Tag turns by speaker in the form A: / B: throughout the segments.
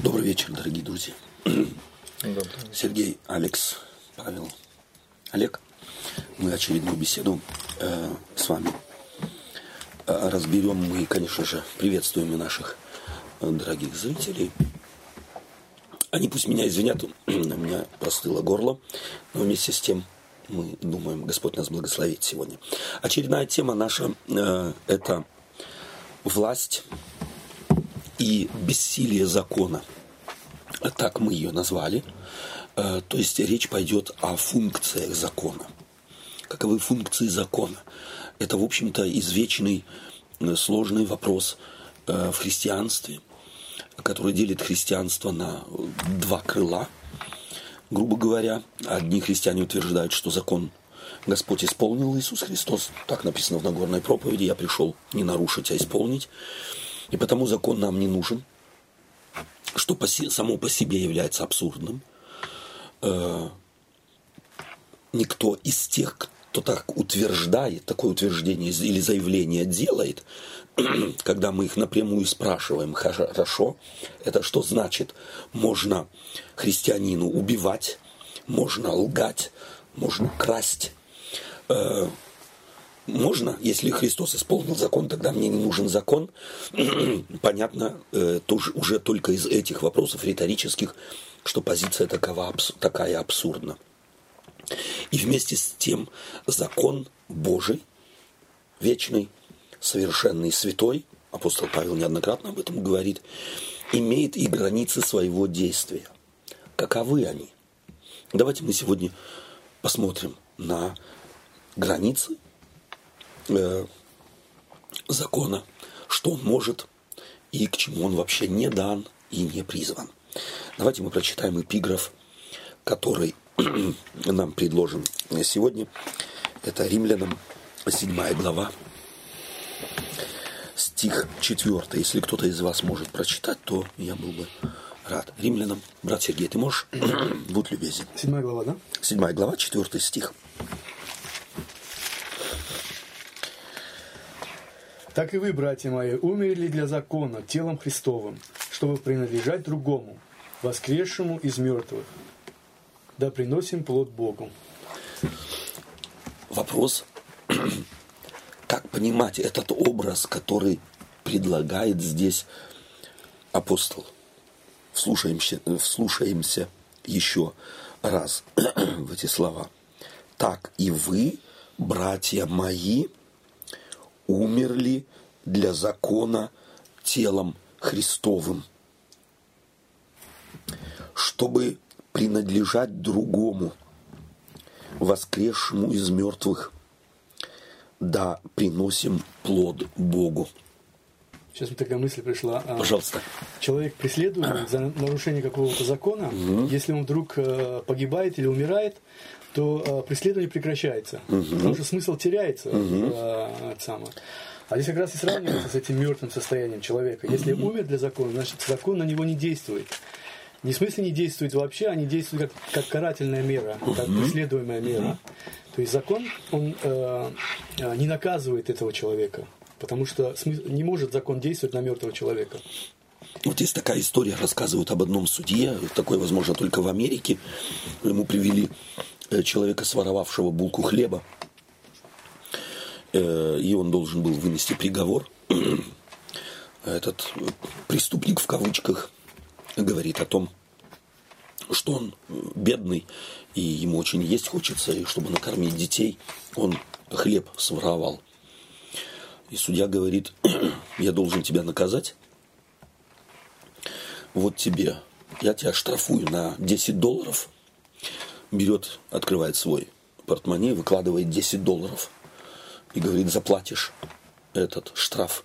A: Добрый вечер, дорогие друзья.
B: Добрый.
A: Сергей, Алекс, Павел, Олег. Мы очередную беседу э, с вами э, разберем. Мы, конечно же, приветствуем и наших э, дорогих зрителей. Они пусть меня извинят, у меня простыло горло, но вместе с тем мы думаем, Господь нас благословит сегодня. Очередная тема наша э, – это власть и бессилие закона. Так мы ее назвали. Э, то есть речь пойдет о функциях закона. Каковы функции закона? Это, в общем-то, извечный э, сложный вопрос э, в христианстве, который делит христианство на два крыла. Грубо говоря, одни христиане утверждают, что закон Господь исполнил Иисус Христос. Так написано в Нагорной проповеди. Я пришел не нарушить, а исполнить. И потому закон нам не нужен, что по, само по себе является абсурдным. Э, никто из тех, кто так утверждает, такое утверждение или заявление делает, когда мы их напрямую спрашиваем, хорошо, это что значит? Можно христианину убивать, можно лгать, можно красть, э, можно, если Христос исполнил закон, тогда мне не нужен закон. Понятно, э, тоже уже только из этих вопросов риторических, что позиция такова, такая абсурдна. И вместе с тем закон Божий, вечный, совершенный, святой, апостол Павел неоднократно об этом говорит, имеет и границы своего действия. Каковы они? Давайте мы сегодня посмотрим на границы э, закона, что он может и к чему он вообще не дан и не призван. Давайте мы прочитаем эпиграф, который нам предложен сегодня. Это Римлянам 7 глава, стих 4. Если кто-то из вас может прочитать, то я был бы рад. Римлянам, брат Сергей, ты можешь? Будь любезен.
C: Седьмая глава, да?
A: Седьмая глава, четвертый стих.
C: Так и вы, братья мои, умерли для закона телом Христовым, чтобы принадлежать другому, воскресшему из мертвых. Да приносим плод Богу.
A: Вопрос, как понимать этот образ, который предлагает здесь апостол. Вслушаемся, вслушаемся еще раз в эти слова. Так и вы, братья мои, умерли для закона телом Христовым, чтобы принадлежать другому, воскресшему из мертвых, да приносим плод Богу.
C: Сейчас мне такая мысль пришла.
A: А, Пожалуйста.
C: Человек преследуемый за нарушение какого-то закона, угу. если он вдруг э, погибает или умирает, то э, преследование прекращается, угу. потому что смысл теряется. Угу. Э. А здесь как раз и сравнивается с этим мертвым состоянием человека. Если умер для закона, значит закон на него не действует. Не в смысле не действует вообще, а не действует как, как карательная мера, как преследуемая мера. То есть закон, он э, э не наказывает этого человека, потому что не может закон действовать на мертвого человека.
A: Вот есть такая история, рассказывают об одном судье, такой, возможно, только в Америке. Ему привели человека, своровавшего булку хлеба, э, и он должен был вынести приговор. Этот преступник в кавычках говорит о том, что он бедный, и ему очень есть хочется, и чтобы накормить детей, он хлеб своровал. И судья говорит, я должен тебя наказать, вот тебе, я тебя штрафую на 10 долларов – берет, открывает свой портмоне, выкладывает 10 долларов и говорит, заплатишь этот штраф.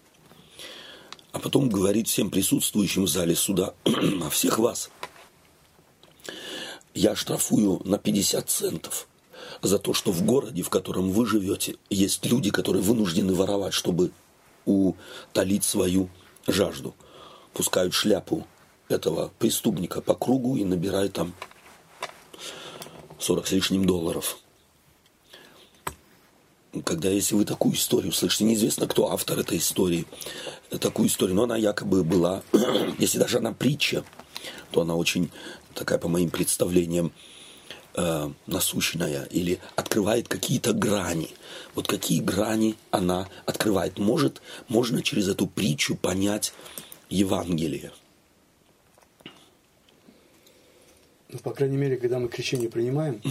A: А потом говорит всем присутствующим в зале суда, а всех вас, я штрафую на 50 центов за то, что в городе, в котором вы живете, есть люди, которые вынуждены воровать, чтобы утолить свою жажду. Пускают шляпу этого преступника по кругу и набирают там 40 с лишним долларов. Когда если вы такую историю слышите, неизвестно, кто автор этой истории, такую историю, но она якобы была, если даже она притча, то она очень такая, по моим представлениям, э, насущная или открывает какие-то грани. Вот какие грани она открывает. Может, можно через эту притчу понять Евангелие.
C: Ну, по крайней мере, когда мы крещение принимаем,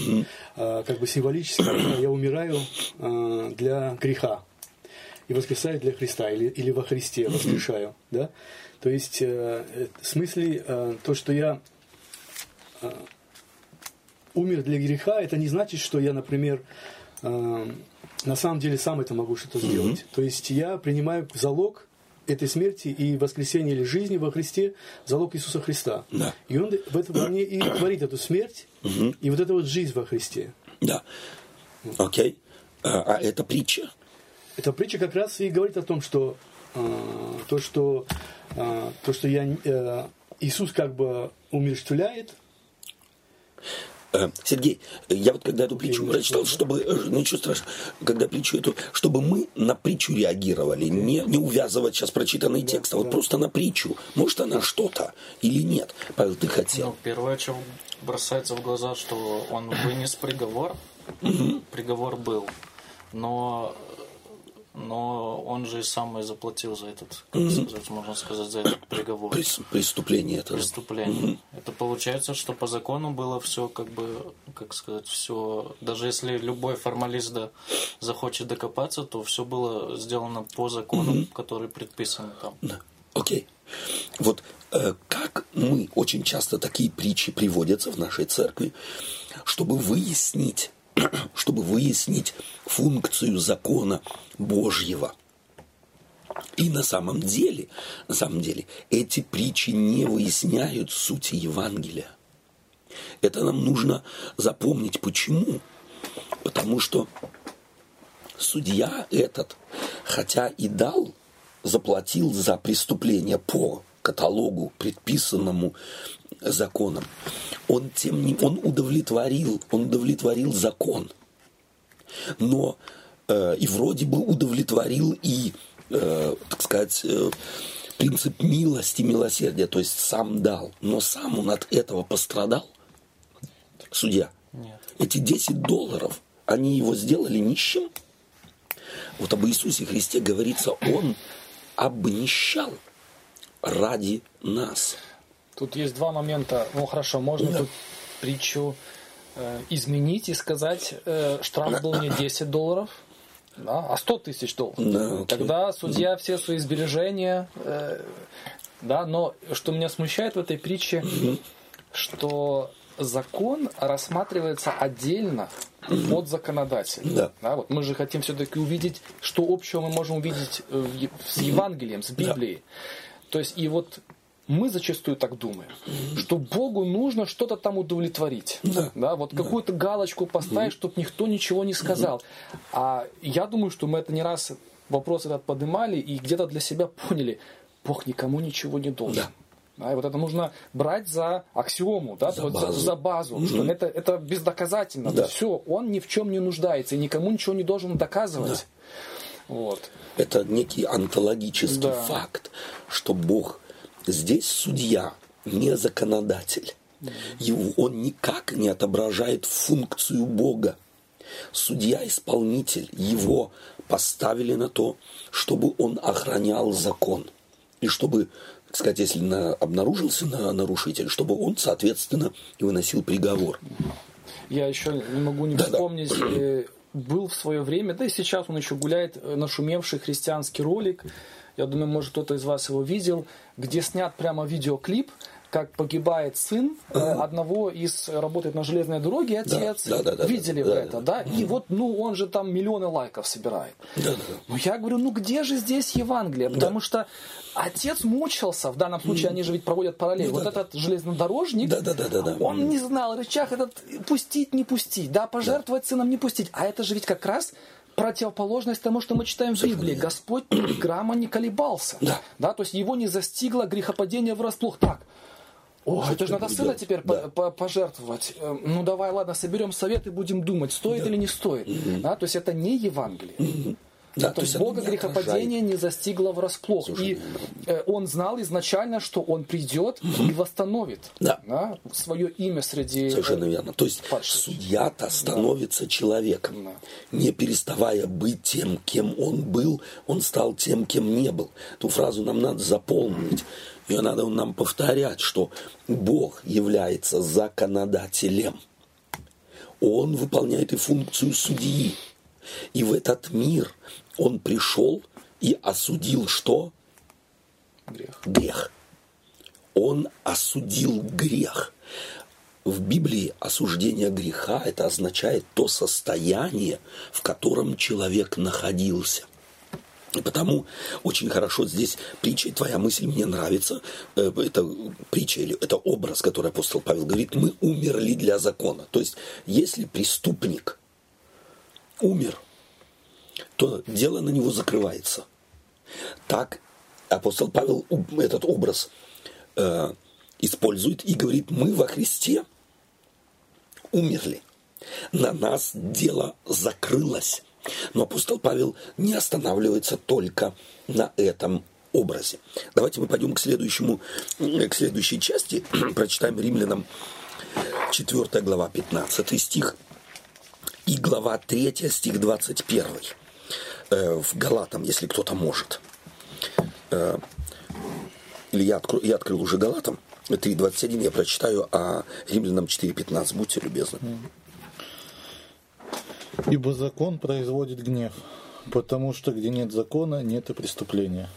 C: э, как бы символически я умираю э, для греха и воскресаю для Христа, или, или во Христе воскрешаю. Да? То есть, э, в смысле, э, то, что я э, умер для греха, это не значит, что я, например, э, на самом деле сам это могу что-то сделать. Mm-hmm. То есть я принимаю залог этой смерти и воскресения или жизни во Христе, залог Иисуса Христа.
A: Да.
C: И Он в этом во мне и творит эту смерть
A: Мгм.
C: и вот эту вот жизнь во Христе.
A: Да. Окей. А, а это притча?
C: Эта притча как раз и говорит о том, что э, то, что э, то, что я э, Иисус как бы умерщвляет,
A: Сергей, я вот когда эту притчу прочитал,
C: читал,
A: чтобы, э, ну ничего страшного, когда притчу эту, чтобы мы на притчу реагировали, не, не увязывать сейчас прочитанный текст, а вот
C: да.
A: просто на притчу. Может она что-то или нет? Павел, ты
B: Ну,
A: хотел?
B: первое, что бросается в глаза, что он вынес приговор. Приговор был. Но, но он же сам и заплатил за этот, как сказать, можно сказать, за этот приговор.
A: Прес- Преступление это.
B: Преступление. Это получается, что по закону было все как бы, как сказать, все. Даже если любой формалист да, захочет докопаться, то все было сделано по закону, который предписан там.
A: Да. Окей. Вот э, как мы очень часто такие притчи приводятся в нашей церкви, чтобы выяснить, чтобы выяснить функцию закона Божьего. И на самом деле, на самом деле, эти притчи не выясняют сути Евангелия. Это нам нужно запомнить. Почему? Потому что судья этот, хотя и дал, заплатил за преступление по каталогу, предписанному законом, он тем не он удовлетворил, он удовлетворил закон. Но э, и вроде бы удовлетворил и, э, так сказать, э, принцип милости, милосердия, то есть сам дал. Но сам он от этого пострадал, судья.
B: Нет.
A: Эти 10 долларов, они его сделали нищим. Вот об Иисусе Христе говорится, Он обнищал ради нас.
D: Тут есть два момента. Ну хорошо, можно тут притчу э, изменить и сказать, э, штраф был не 10 долларов, да, а 100 тысяч долларов.
A: Да, окей.
D: Тогда судья все свои сбережения, э, да, но что меня смущает в этой притче, что закон рассматривается отдельно от законодателя.
A: Да.
D: вот мы же хотим все-таки увидеть, что общего мы можем увидеть в с Евангелием, с Библией. То есть и вот мы зачастую так думаем, что Богу нужно что-то там удовлетворить.
A: Да.
D: вот какую-то галочку поставить, чтобы никто ничего не сказал. А я думаю, что мы это не раз вопрос этот поднимали и где-то для себя поняли, Бог никому ничего не должен.
A: Да.
D: Да, и вот это нужно брать за аксиому, да,
A: За
D: вот
A: базу.
D: за, базу, что это, это бездоказательно.
A: Да.
D: Все, он ни в чем не нуждается и никому ничего не должен доказывать. Вот.
A: Это некий онтологический
D: Да.
A: факт, что Бог здесь судья, не законодатель. Его, он никак не отображает функцию Бога. Судья-исполнитель, его поставили на то, чтобы он охранял закон. И чтобы, так сказать, если на- обнаружился на нарушитель, чтобы он, соответственно, и выносил приговор.
D: Я еще не могу не
A: Да-да.
D: вспомнить, э, был в свое время, да и сейчас он еще гуляет, э, нашумевший христианский ролик. Я думаю, может кто-то из вас его видел, где снят прямо видеоклип, как погибает сын э, одного из работает на железной дороге, отец.
A: да, да, да,
D: Видели
A: да,
D: вы
A: да,
D: это, да? И вот, ну, он же там миллионы лайков собирает.
A: Да-да-да.
D: Ну, я говорю, ну где же здесь Евангелие? Потому что отец мучился, в данном случае они же ведь проводят параллель.
A: Ну,
D: вот
A: да,
D: этот железнодорожник,
A: Да-да-да-да-да.
D: он не знал, рычаг этот пустить, не пустить, да, пожертвовать сыном, не пустить. А это же ведь как раз противоположность тому, что мы читаем в Библии. Господь грамма не колебался.
A: Да.
D: то есть его не застигло грехопадение врасплох. Так, о, это же надо сына
A: делать?
D: теперь
A: Да.
D: по- по- пожертвовать. Э, Ну давай, ладно, соберем совет и будем думать, стоит или не стоит. Да, то есть это не Евангелие.
A: Да,
D: то,
A: то
D: есть Бога грехопадение не застигло врасплох.
A: Слушай,
D: и э, он знал изначально, что он придет и восстановит
A: Да.
D: свое имя среди... э,
A: Совершенно верно. То есть судья-то становится человеком.
D: Да.
A: Не переставая быть тем, кем он был, он стал тем, кем не был. Эту фразу нам надо заполнить. Ее надо нам повторять, что Бог является законодателем. Он выполняет и функцию судьи. И в этот мир он пришел и осудил что?
D: Грех.
A: грех. Он осудил грех. В Библии осуждение греха это означает то состояние, в котором человек находился. И потому очень хорошо здесь притча, твоя мысль мне нравится. Э, Это притча или это образ, который апостол Павел говорит, мы умерли для закона. То есть, если преступник умер, то дело на него закрывается. Так апостол Павел этот образ э, использует и говорит, мы во Христе умерли. На нас дело закрылось. Но апостол Павел не останавливается только на этом образе. Давайте мы пойдем к следующему, э, к следующей части. Прочитаем римлянам 4 глава, 15 стих и глава 3, стих 21. Э, в Галатам, если кто-то может. Э, или я, открою, я открыл уже Галатам, 3.21, я прочитаю, а Римлянам 4.15, будьте любезны.
E: Ибо закон производит гнев, потому что где нет закона, нет и преступления.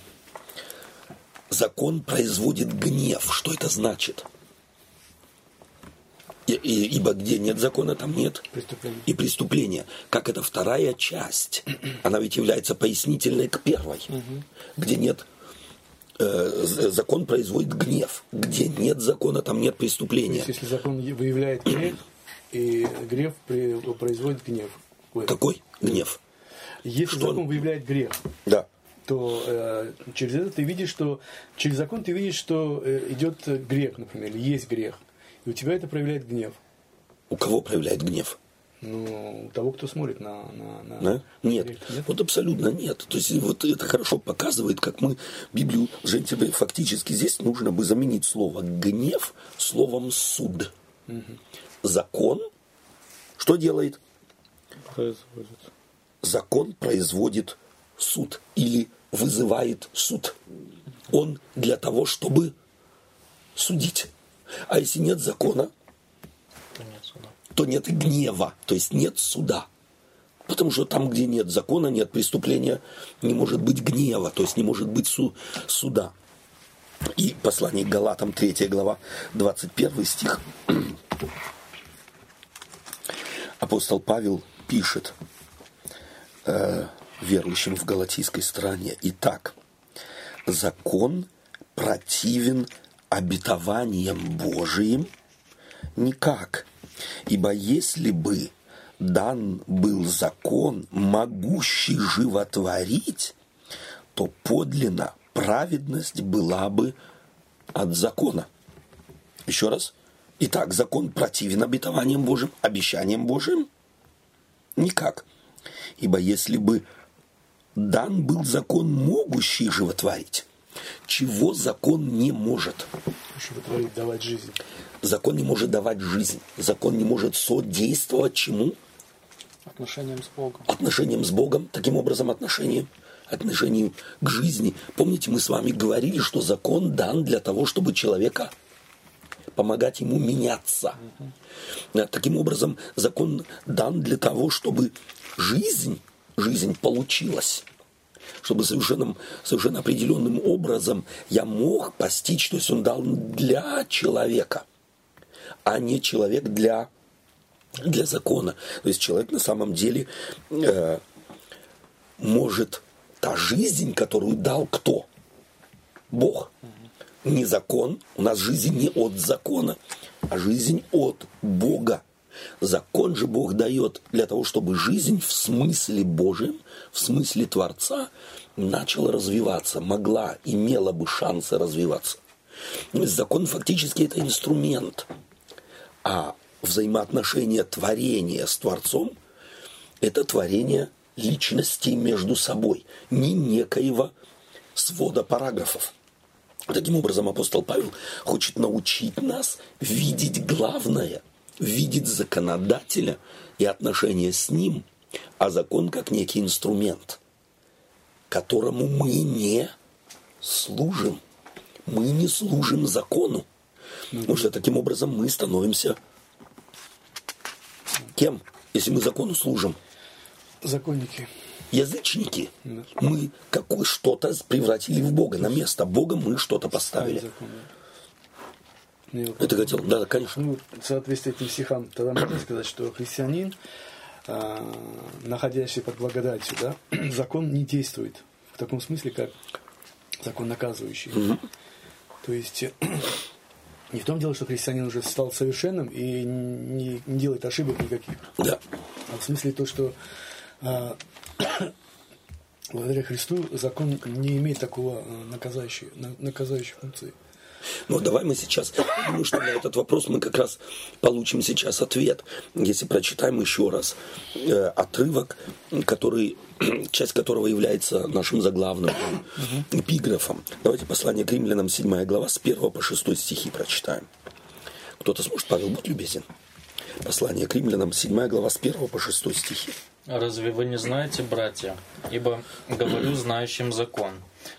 A: Закон производит гнев. Что это значит? И- и- ибо где нет закона, там нет и преступления. Как это вторая часть. Она ведь является пояснительной к первой. Где нет э, закон производит гнев. Где нет закона, там нет
C: То
A: преступления.
C: есть, если закон выявляет грех, и грех при- производит гнев. Ой,
A: Какой гнев?
C: Если
A: Что?
C: закон выявляет грех,
A: Да.
C: то э, через это ты видишь, что через закон ты видишь, что э, идет грех, например, или есть грех. И у тебя это проявляет гнев.
A: У кого проявляет гнев?
C: Ну, у того, кто смотрит на, на, на
A: Да? Нет.
C: Нет?
A: Вот абсолютно нет. То есть вот это хорошо показывает, как мы Библию, Жень, тебе фактически здесь нужно бы заменить слово гнев словом суд. Закон что делает?
E: Производит.
A: Закон производит суд или вызывает суд. Он для того, чтобы судить. А если нет закона,
B: То нет суда.
A: то нет гнева, то есть нет суда. Потому что там, где нет закона, нет преступления, не может быть гнева, то есть не может быть су- суда. И послание к Галатам, 3 глава, 21 стих. Апостол Павел пишет э, верующим в галатийской стране. Итак, закон противен обетованиям Божиим никак. Ибо если бы дан был закон, могущий животворить, то подлинно праведность была бы от закона. Еще раз. Итак, закон противен обетованиям Божьим, обещаниям Божьим? Никак. Ибо если бы дан был закон, могущий животворить, чего закон не может?
C: Чтобы творить, давать жизнь.
A: Закон не может давать жизнь. Закон не может содействовать чему?
D: Отношением с Богом.
A: Отношениям с Богом. Таким образом, отношениям, отношению к жизни. Помните, мы с вами говорили, что закон дан для того, чтобы человека помогать ему меняться. Да, Таким образом, закон дан для того, чтобы жизнь, жизнь получилась. Чтобы совершенно, совершенно определенным образом я мог постичь, то есть он дал для человека, а не человек для для закона. То есть человек на самом деле э, может та жизнь, которую дал кто? Бог. Не закон. У нас жизнь не от закона, а жизнь от Бога. Закон же Бог дает для того, чтобы жизнь в смысле Божьем, в смысле Творца начала развиваться, могла, имела бы шансы развиваться. Закон фактически это инструмент. А взаимоотношения творения с Творцом – это творение личностей между собой, не некоего свода параграфов. Таким образом, апостол Павел хочет научить нас видеть главное, видеть законодателя и отношения с ним, а закон как некий инструмент, которому мы не служим. Мы не служим закону. Потому что таким образом мы становимся кем, если мы закону служим?
C: Законники.
A: Язычники. Мы какое что-то превратили в Бога, на место Бога мы что-то поставили.
C: Закон, да. Ну,
A: Это хотел, да, конечно.
C: Ну, в соответствии с этим стихам, тогда можно сказать, что христианин, а, находящий под благодатью, да, закон не действует в таком смысле, как закон наказывающий. То есть не в том дело, что христианин уже стал совершенным и не, не делает ошибок никаких,
A: Да.
C: а в смысле то, что а, благодаря Христу закон не имеет такого а, наказающей, на- наказающей функции.
A: Но давай мы сейчас, думаю, что на этот вопрос мы как раз получим сейчас ответ, если прочитаем еще раз э, отрывок, который, часть которого является нашим заглавным эпиграфом. Давайте послание к римлянам, 7 глава, с 1 по 6 стихи прочитаем. Кто-то сможет, Павел, будь любезен. Послание к римлянам, 7 глава, с 1 по 6 стихи.
B: Разве вы не знаете, братья? Ибо говорю знающим закон,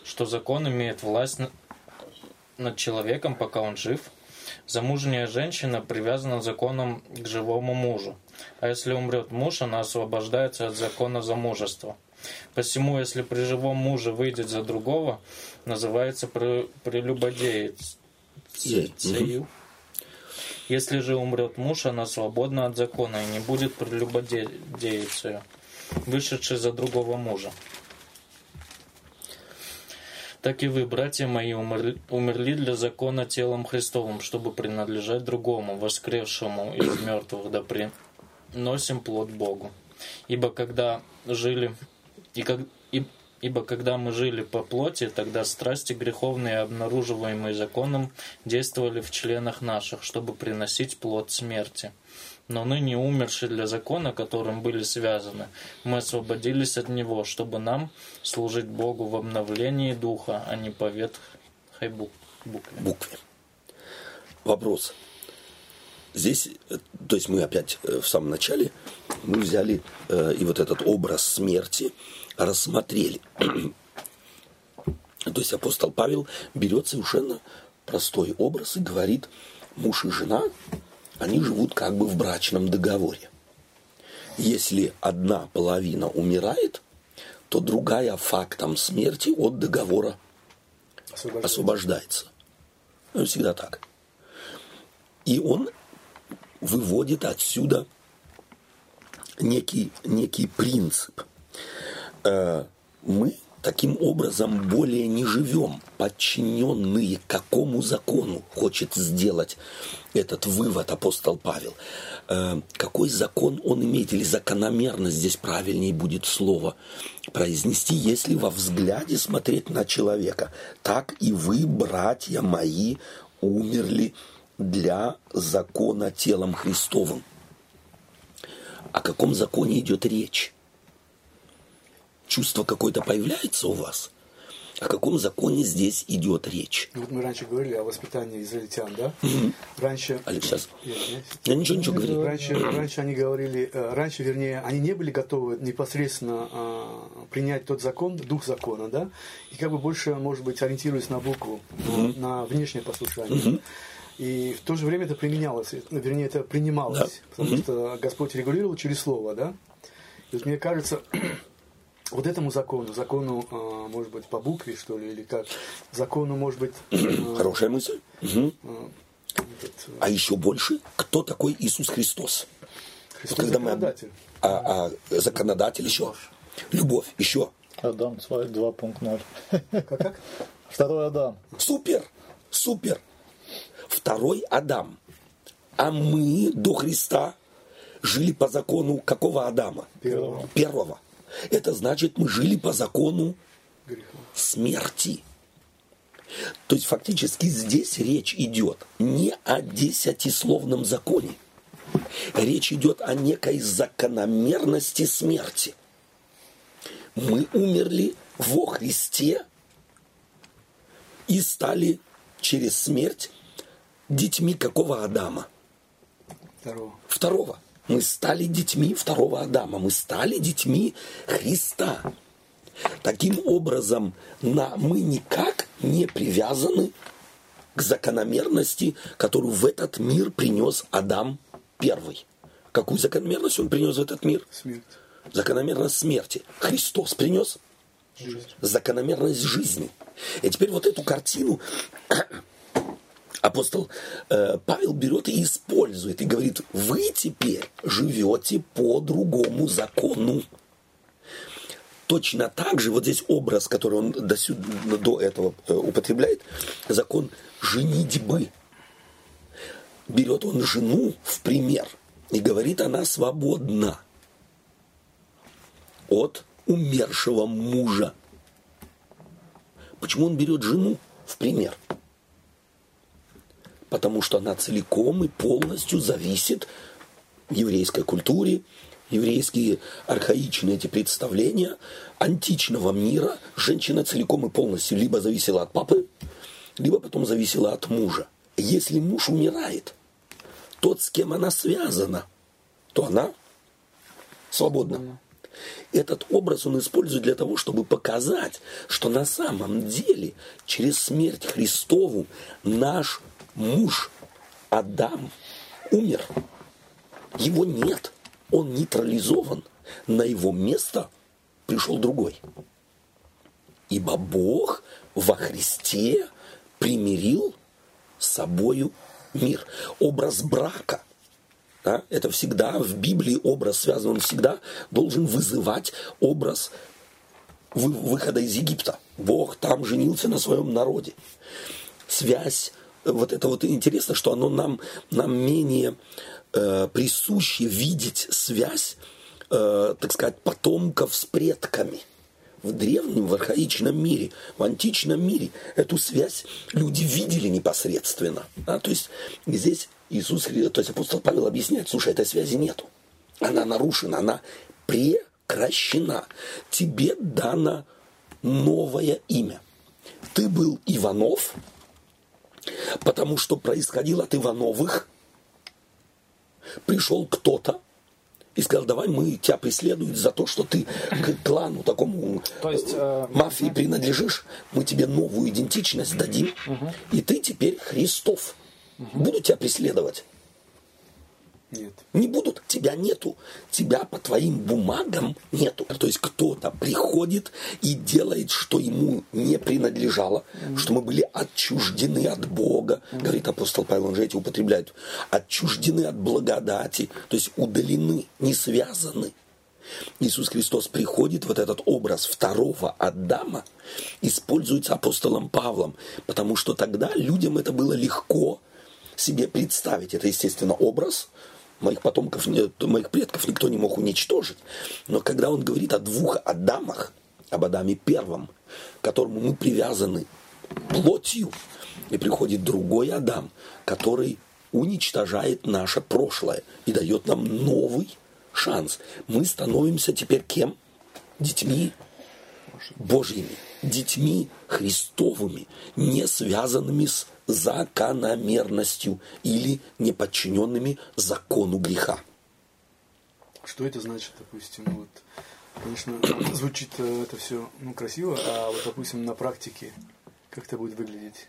B: что закон имеет власть над человеком, пока он жив. Замужняя женщина привязана законом к живому мужу. А если умрет муж, она освобождается от закона замужества. Посему, если при живом муже выйдет за другого, называется при- прелюбодеец.
A: Ей,
B: Цею. Если же умрет муж, она свободна от закона и не будет прелюбодеицей, вышедшей за другого мужа. Так и вы, братья мои, умерли, для закона телом Христовым, чтобы принадлежать другому, воскресшему из мертвых, да приносим плод Богу. Ибо когда жили, и как, и- ибо когда мы жили по плоти, тогда страсти греховные, обнаруживаемые законом, действовали в членах наших, чтобы приносить плод смерти. Но ныне умершие для закона, которым были связаны, мы освободились от него, чтобы нам служить Богу в обновлении духа, а не по ветхой бу- букве.
A: букве. Вопрос. Здесь, э, то есть мы опять э, в самом начале, мы взяли э, и вот этот образ смерти рассмотрели. То есть апостол Павел берет совершенно простой образ и говорит, муж и жена, они живут как бы в брачном договоре. Если одна половина умирает, то другая фактом смерти от договора
C: Освобождается.
A: освобождается. Ну, всегда так. И он выводит отсюда некий, некий принцип. Э, Мы таким образом более не живем, подчиненные какому закону хочет сделать этот вывод апостол Павел. Э, Какой закон он имеет, или закономерность здесь правильнее будет слово произнести, если во взгляде смотреть на человека. Так и вы, братья мои, умерли для закона телом Христовым. О каком законе идет речь? Чувство какое-то появляется у вас? О каком законе здесь идет речь?
C: Ну, Вот мы раньше говорили о воспитании израильтян, да? Раньше...
A: Алекс, сейчас.
C: Я извиняюсь.
A: Я ничего, ничего говорю.
C: Раньше, раньше они говорили, э, раньше, вернее, они не были готовы непосредственно а, принять тот закон, дух закона, да, и как бы больше, может быть, ориентируясь на букву, на, на внешнее послушание. И в то же время это применялось, э, вернее, это принималось, потому что Господь регулировал через слово, да. И вот мне кажется, вот этому закону, закону, а, может быть, по букве, что ли, или как, закону, может быть, э,
A: Хорошая мысль. Мгм.
C: этот, э,
A: А еще больше, кто такой Иисус Христос?
C: Христос
A: когда мы-
C: законодатель.
A: А, а законодатель еще. Любовь еще.
E: Адам 2 2.0.
C: Как, как?
E: Второй Адам.
A: Супер, супер. Второй Адам. А мы до Христа жили по закону какого Адама?
C: Первого.
A: Первого. Это значит, мы жили по закону смерти. То есть фактически здесь речь идет не о десятисловном законе. Речь идет о некой закономерности смерти. Мы умерли во Христе и стали через смерть детьми какого Адама?
C: Второго.
A: Второго. Мы стали детьми второго Адама. Мы стали детьми Христа. Таким образом, на, мы никак не привязаны к закономерности, которую в этот мир принес Адам первый. Какую закономерность он принес в этот мир?
C: Смерть.
A: Закономерность смерти. Христос принес закономерность жизни. И теперь вот эту картину апостол э, Павел берет и использует, и говорит, вы теперь живете по другому закону. Точно так же, вот здесь образ, который он до, сюда, до этого э, употребляет, закон женитьбы. Берет он жену в пример и говорит, она свободна от умершего мужа. Почему он берет жену в пример? Потому что она целиком и полностью зависит еврейской культуре, еврейские архаичные эти представления античного мира. Женщина целиком и полностью либо зависела от папы, либо потом зависела от мужа. Если муж умирает, тот, с кем она связана, то она свободна. Этот образ он использует для того, чтобы показать, что на самом деле через смерть Христову наш муж Адам умер. Его нет. Он нейтрализован. На его место пришел другой. Ибо Бог во Христе примирил с собою мир. Образ брака – да, это всегда в Библии образ связан, он всегда должен вызывать образ выхода из Египта. Бог там женился на своем народе. Связь, вот это вот интересно, что оно нам, нам менее э, присуще видеть связь, э, так сказать, потомков с предками – в древнем, в архаичном мире, в античном мире эту связь люди видели непосредственно. Да? То есть здесь Иисус, то есть апостол Павел объясняет, слушай, этой связи нету. Она нарушена, она прекращена. Тебе дано новое имя. Ты был Иванов, потому что происходил от Ивановых. Пришел кто-то и сказал, давай мы тебя преследуем за то, что ты к клану такому то есть, э, мафии принадлежишь. Мы тебе новую идентичность дадим, и ты теперь Христов. Угу. Будут тебя преследовать?
C: Нет.
A: Не будут. Тебя нету. Тебя по твоим бумагам нету. То есть кто-то приходит и делает, что ему не принадлежало, mm что мы были отчуждены от Бога. mm Говорит апостол Павел, он же эти употребляет. Отчуждены от благодати. То есть удалены, не связаны. Иисус Христос приходит, вот этот образ второго Адама используется апостолом Павлом, потому что тогда людям это было легко себе представить. Это, естественно, образ. Моих потомков, моих предков никто не мог уничтожить. Но когда он говорит о двух Адамах, об Адаме первом, к которому мы привязаны плотью, и приходит другой Адам, который уничтожает наше прошлое и дает нам новый шанс. Мы становимся теперь кем? Детьми Божьими, детьми Христовыми, не связанными с закономерностью или неподчиненными закону греха.
C: Что это значит, допустим, вот, конечно, звучит э, это все ну, красиво, а вот, допустим, на практике как это будет выглядеть?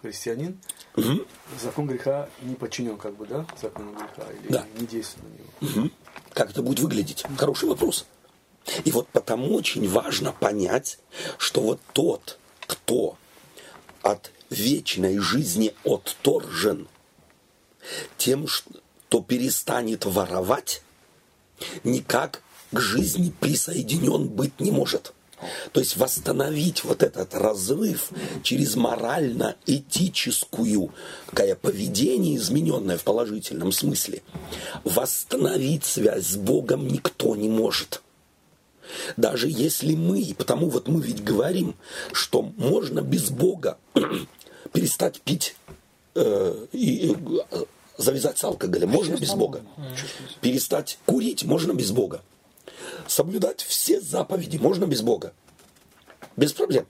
C: Христианин, угу. закон греха не подчинен, как бы, да, закону греха, или да. не действует на него.
A: Угу. Как это будет выглядеть? Хороший вопрос. И вот потому очень важно понять, что вот тот, кто от вечной жизни отторжен тем, что перестанет воровать, никак к жизни присоединен быть не может. То есть восстановить вот этот разрыв через морально-этическую какое поведение, измененное в положительном смысле, восстановить связь с Богом никто не может. Даже если мы, потому вот мы ведь говорим, что можно без Бога перестать пить э, и э, завязать с алкоголем можно без Бога. Перестать курить можно без Бога. соблюдать все заповеди можно без Бога. Без проблем.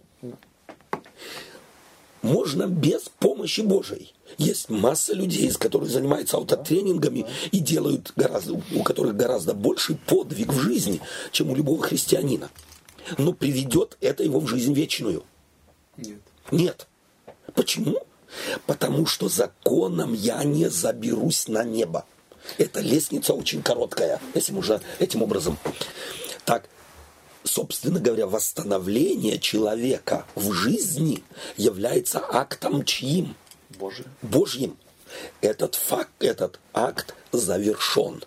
A: Можно без помощи Божией. Есть масса людей, которые занимаются аутотренингами и делают гораздо, у которых гораздо больший подвиг в жизни, чем у любого христианина. Но приведет это его в жизнь вечную.
C: Нет.
A: Нет. Почему? Потому что законом я не заберусь на небо. Эта лестница очень короткая, этим, уже, этим образом. Так, собственно говоря, восстановление человека в жизни является актом чьим?
D: Боже.
A: Божьим. Этот факт, этот акт завершен.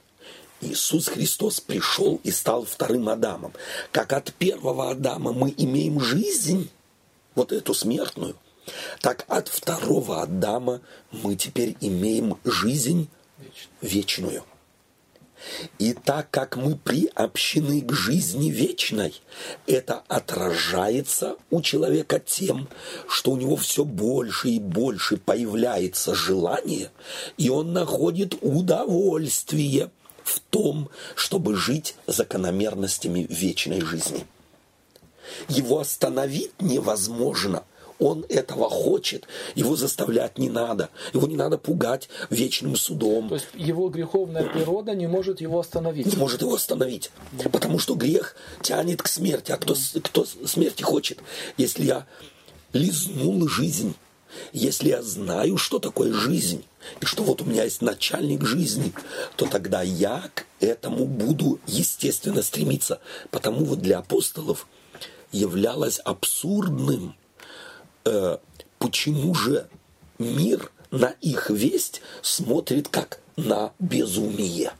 A: Иисус Христос пришел и стал вторым Адамом. Как от первого Адама мы имеем жизнь, вот эту смертную, так от второго Адама мы теперь имеем жизнь вечную. И так как мы приобщены к жизни вечной, это отражается у человека тем, что у него все больше и больше появляется желание, и он находит удовольствие в том, чтобы жить закономерностями вечной жизни. Его остановить невозможно, он этого хочет, его заставлять не надо, его не надо пугать вечным судом.
D: То есть его греховная природа не может его остановить.
A: Не может его остановить, потому что грех тянет к смерти. А кто, кто смерти хочет? Если я лизнул жизнь, если я знаю, что такое жизнь, и что вот у меня есть начальник жизни, то тогда я к этому буду естественно стремиться. Потому вот для апостолов являлось абсурдным э, почему же мир на их весть смотрит как на безумие.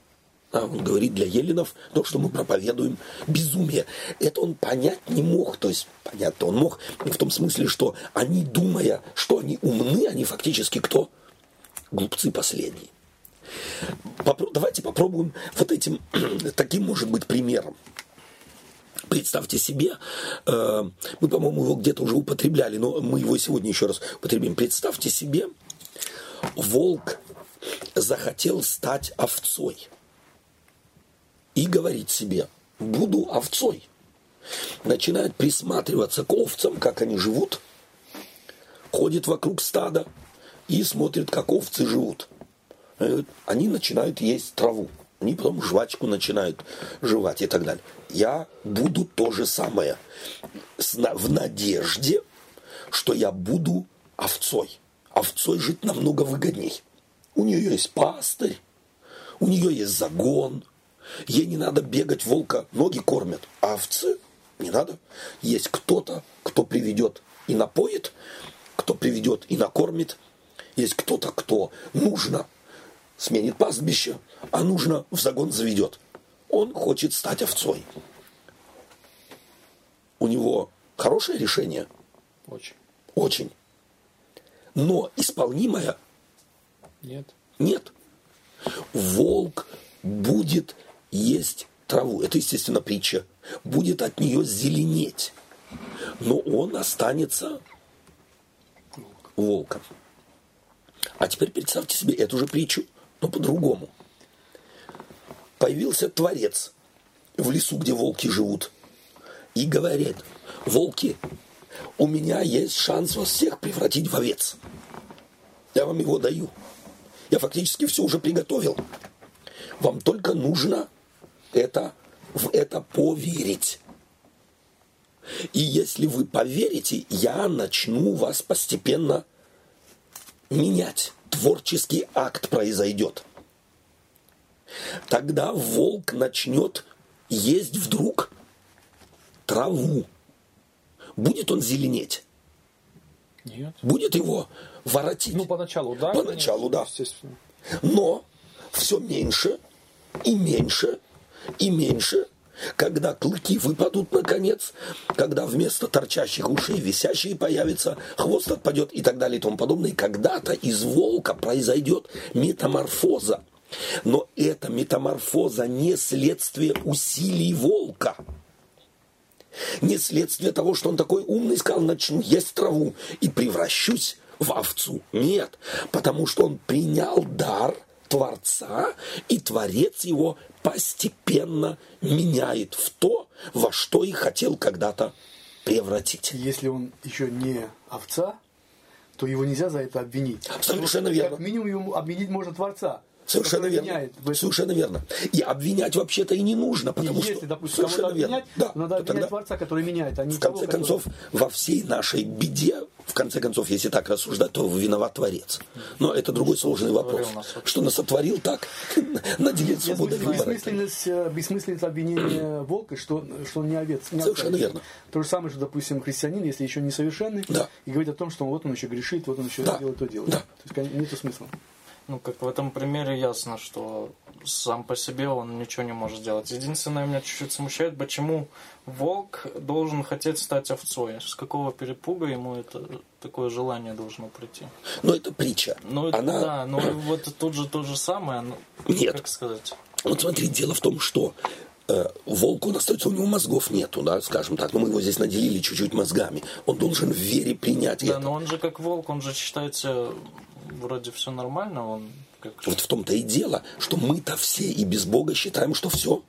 A: А он говорит для еленов то, что мы проповедуем, безумие. Это он понять не мог. То есть, понятно, он мог в том смысле, что они, думая, что они умны, они фактически кто? Глупцы последние. Попро- давайте попробуем вот этим, таким может быть примером. Представьте себе, э, мы, по-моему, его где-то уже употребляли, но мы его сегодня еще раз употребим. Представьте себе, волк захотел стать овцой и говорит себе, буду овцой. Начинает присматриваться к овцам, как они живут, ходит вокруг стада и смотрит, как овцы живут. Они начинают есть траву они потом жвачку начинают жевать и так далее. Я буду то же самое в надежде, что я буду овцой. Овцой жить намного выгодней. У нее есть пастырь, у нее есть загон, ей не надо бегать, волка ноги кормят, а овцы не надо. Есть кто-то, кто приведет и напоит, кто приведет и накормит. Есть кто-то, кто нужно сменит пастбище, а нужно в загон заведет. Он хочет стать овцой. У него хорошее решение?
D: Очень.
A: Очень. Но исполнимое?
D: Нет.
A: Нет. Волк будет есть траву. Это, естественно, притча. Будет от нее зеленеть. Но он останется волком. А теперь представьте себе эту же притчу – но по-другому. Появился Творец в лесу, где волки живут, и говорит, волки, у меня есть шанс вас всех превратить в овец. Я вам его даю. Я фактически все уже приготовил. Вам только нужно это, в это поверить. И если вы поверите, я начну вас постепенно менять творческий акт произойдет. Тогда волк начнет есть вдруг траву. Будет он зеленеть?
D: Нет.
A: Будет его воротить?
D: Ну, поначалу, да.
A: Поначалу,
D: конечно,
A: да.
D: Естественно.
A: Но все меньше и меньше и меньше когда клыки выпадут наконец, когда вместо торчащих ушей висящие появятся, хвост отпадет и так далее и тому подобное. И когда-то из волка произойдет метаморфоза. Но эта метаморфоза не следствие усилий волка. Не следствие того, что он такой умный, сказал, начну есть траву и превращусь в овцу. Нет, потому что он принял дар Творца, и Творец его постепенно меняет в то, во что и хотел когда-то превратить.
C: Если он еще не овца, то его нельзя за это обвинить.
A: Совершенно
C: Как
A: верно.
C: минимум ему обвинить можно Творца.
A: Совершенно верно.
C: этом.
A: Совершенно верно. И обвинять вообще-то и не нужно,
C: И
A: потому
C: если,
A: что...
C: допустим, кого-то обвинять,
A: Да,
C: надо обвинять
A: тогда,
C: Творца, который меняет, а не
A: в
C: того,
A: конце
C: который-
A: концов, во всей нашей беде, в конце концов, если так рассуждать, то виноват Творец. Но это другой сложный вопрос.
B: нас?
A: Что нас сотворил так, наделил
C: Я
A: свободой выбора.
C: бессмысленность, э, бессмысленность обвинения волка, что, что он не овец. Не
A: Совершенно
C: овца.
A: верно.
C: То же самое, что, допустим, христианин, если еще не совершенный,
A: Да.
C: и говорит о том, что вот он еще грешит, вот он еще
A: Да.
C: делает то делает.
A: Да.
C: То есть нету смысла.
B: Ну, как в этом примере ясно, что сам по себе он ничего не может сделать. Единственное, меня чуть-чуть смущает, почему волк должен хотеть стать овцой. С какого перепуга ему это такое желание должно прийти?
A: Но это притча.
B: Ну, это
A: Она...
B: да, но вот тут же то же самое. ну,
A: Нет.
B: Как сказать?
A: Вот смотри, дело в том, что э, волк, он остается, у него мозгов нету, да, скажем так, но мы его здесь наделили чуть-чуть мозгами. Он должен в вере принять
B: Да,
A: это.
B: но он же как волк, он же считается вроде все нормально, он как...
A: Вот в том-то и дело, что мы-то все и без Бога считаем, что все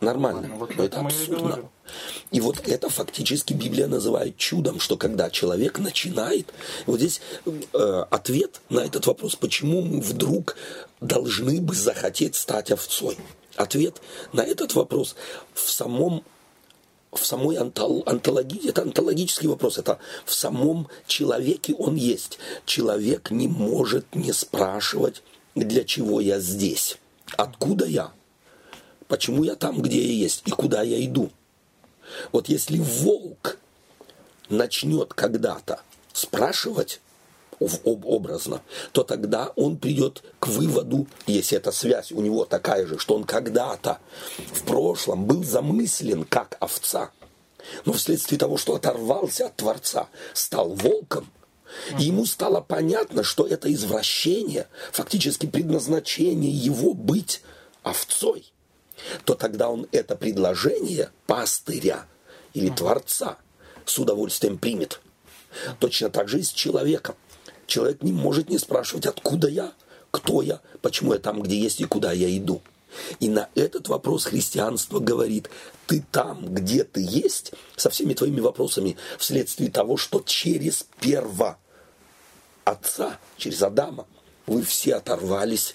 A: нормально.
B: Вот
A: Но это
B: и
A: абсурдно.
B: говорю.
A: И вот это фактически Библия называет чудом, что когда человек начинает, вот здесь э, ответ на этот вопрос, почему мы вдруг должны бы захотеть стать овцой. Ответ на этот вопрос в самом в самой онтол- онтологии, это онтологический вопрос, это в самом человеке он есть. Человек не может не спрашивать, для чего я здесь, откуда я, почему я там, где я есть и куда я иду. Вот если волк начнет когда-то спрашивать образно, то тогда он придет к выводу, если эта связь у него такая же, что он когда-то в прошлом был замыслен как овца, но вследствие того, что оторвался от Творца, стал волком, и ему стало понятно, что это извращение, фактически предназначение его быть овцой, то тогда он это предложение пастыря или Творца с удовольствием примет. Точно так же и с человеком. Человек не может не спрашивать, откуда я, кто я, почему я там, где есть и куда я иду. И на этот вопрос христианство говорит, ты там, где ты есть, со всеми твоими вопросами, вследствие того, что через перво отца, через Адама, вы все оторвались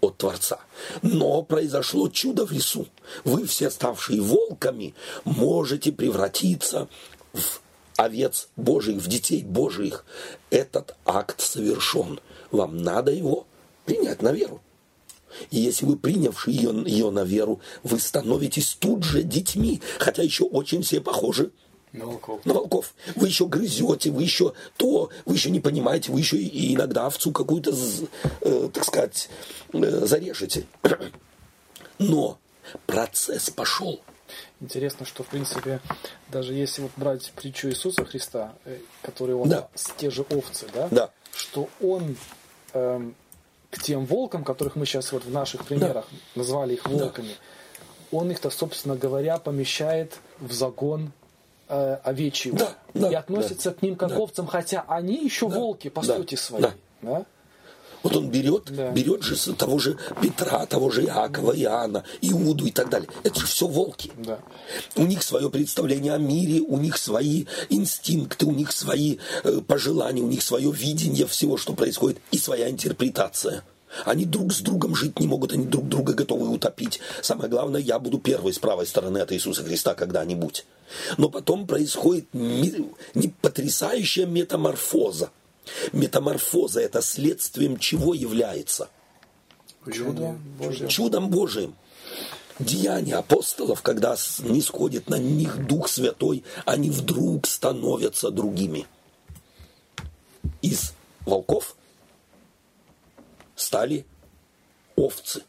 A: от Творца. Но произошло чудо в лесу. Вы все, ставшие волками, можете превратиться в овец Божьих, в детей Божьих. Этот акт совершен. Вам надо его принять на веру. И если вы, принявши ее, ее на веру, вы становитесь тут же детьми, хотя еще очень все похожи
C: На волков.
A: на волков. Вы еще грызете, вы еще то, вы еще не понимаете, вы еще и иногда овцу какую-то, э, так сказать, э, зарежете. Но процесс пошел.
D: Интересно, что, в принципе, даже если вот брать притчу Иисуса Христа, э, который он
A: Да.
D: с те же овцы, да,
A: Да.
D: что он эм, к тем волкам, которых мы сейчас вот в наших примерах назвали их волками, он их-то, собственно говоря, помещает в загон э, овечий.
A: Да, да,
D: и относится
A: да,
D: к ним как
A: да.
D: к овцам, хотя они еще волки по
A: да,
D: сути своей.
A: да.
D: да?
A: Вот он берет,
D: Да.
A: берет же того же Петра, того же Иакова, Иоанна, Иуду и так далее. Это же все волки.
D: Да.
A: У них свое представление о мире, у них свои инстинкты, у них свои э, пожелания, у них свое видение всего, что происходит, и своя интерпретация. Они друг с другом жить не могут, они друг друга готовы утопить. Самое главное, я буду первой с правой стороны от Иисуса Христа когда-нибудь. Но потом происходит потрясающая метаморфоза. Метаморфоза – это следствием чего является?
D: Чудо Божье.
A: чудом Божиим. Деяния апостолов, когда с- нисходит на них Дух Святой, они вдруг становятся другими. Из волков стали овцы.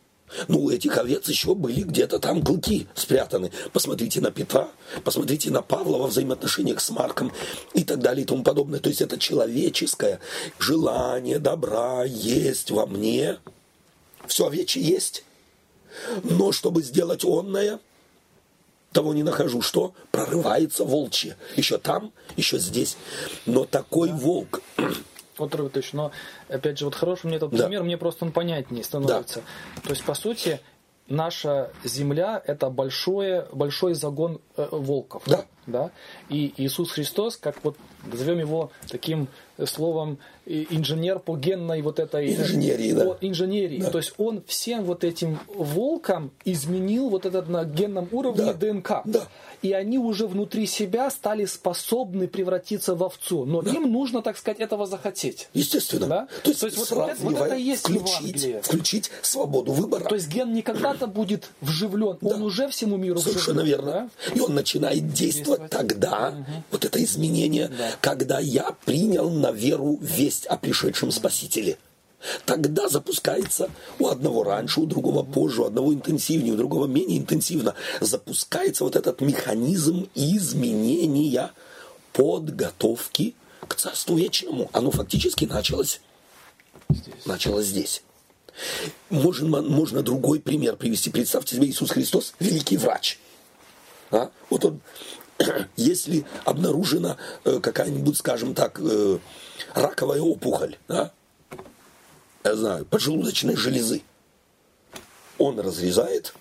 A: Ну, у этих овец еще были где-то там клыки спрятаны. Посмотрите на Петра, посмотрите на Павла во взаимоотношениях с Марком и так далее и тому подобное. То есть это человеческое желание добра есть во мне. Все овечье есть. Но чтобы сделать онное, того не нахожу, что прорывается волчье. Еще там, еще здесь. Но такой волк,
D: Отрывы точно. Но, опять же, вот хороший мне этот
A: Да.
D: пример, мне просто он понятнее становится. То есть, по сути, наша земля – это большое, большой загон э, волков.
A: Да.
D: Да? И Иисус Христос, как вот назовем его таким э, словом инженер по генной вот этой
A: Инженерии, да.
D: по инженерии. То есть он всем вот этим волкам изменил вот этот на генном уровне
A: Да.
D: ДНК.
A: Да.
D: И они уже внутри себя стали способны превратиться в овцу. Но им нужно, так сказать, этого захотеть.
A: Естественно.
D: Да?
A: То есть,
D: То есть вот- это- вот это есть
A: включить,
D: Евангелие.
A: включить свободу выбора.
D: То есть ген не когда-то будет вживлен, он уже всему миру
A: Совершенно
D: вживлен.
A: верно.
D: да?
A: И он начинает действовать
D: Действовать.
A: тогда, вот это изменение, когда я принял на веру весть о пришедшем Спасителе. Тогда запускается у одного раньше, у другого позже, у одного интенсивнее, у другого менее интенсивно. Запускается вот этот механизм изменения подготовки к Царству Вечному. Оно фактически началось, началось здесь. Можно, можно другой пример привести. Представьте себе Иисус Христос, великий врач. А? Вот он, если обнаружена э, какая-нибудь, скажем так, э, раковая опухоль, да, я знаю, поджелудочной железы, он разрезает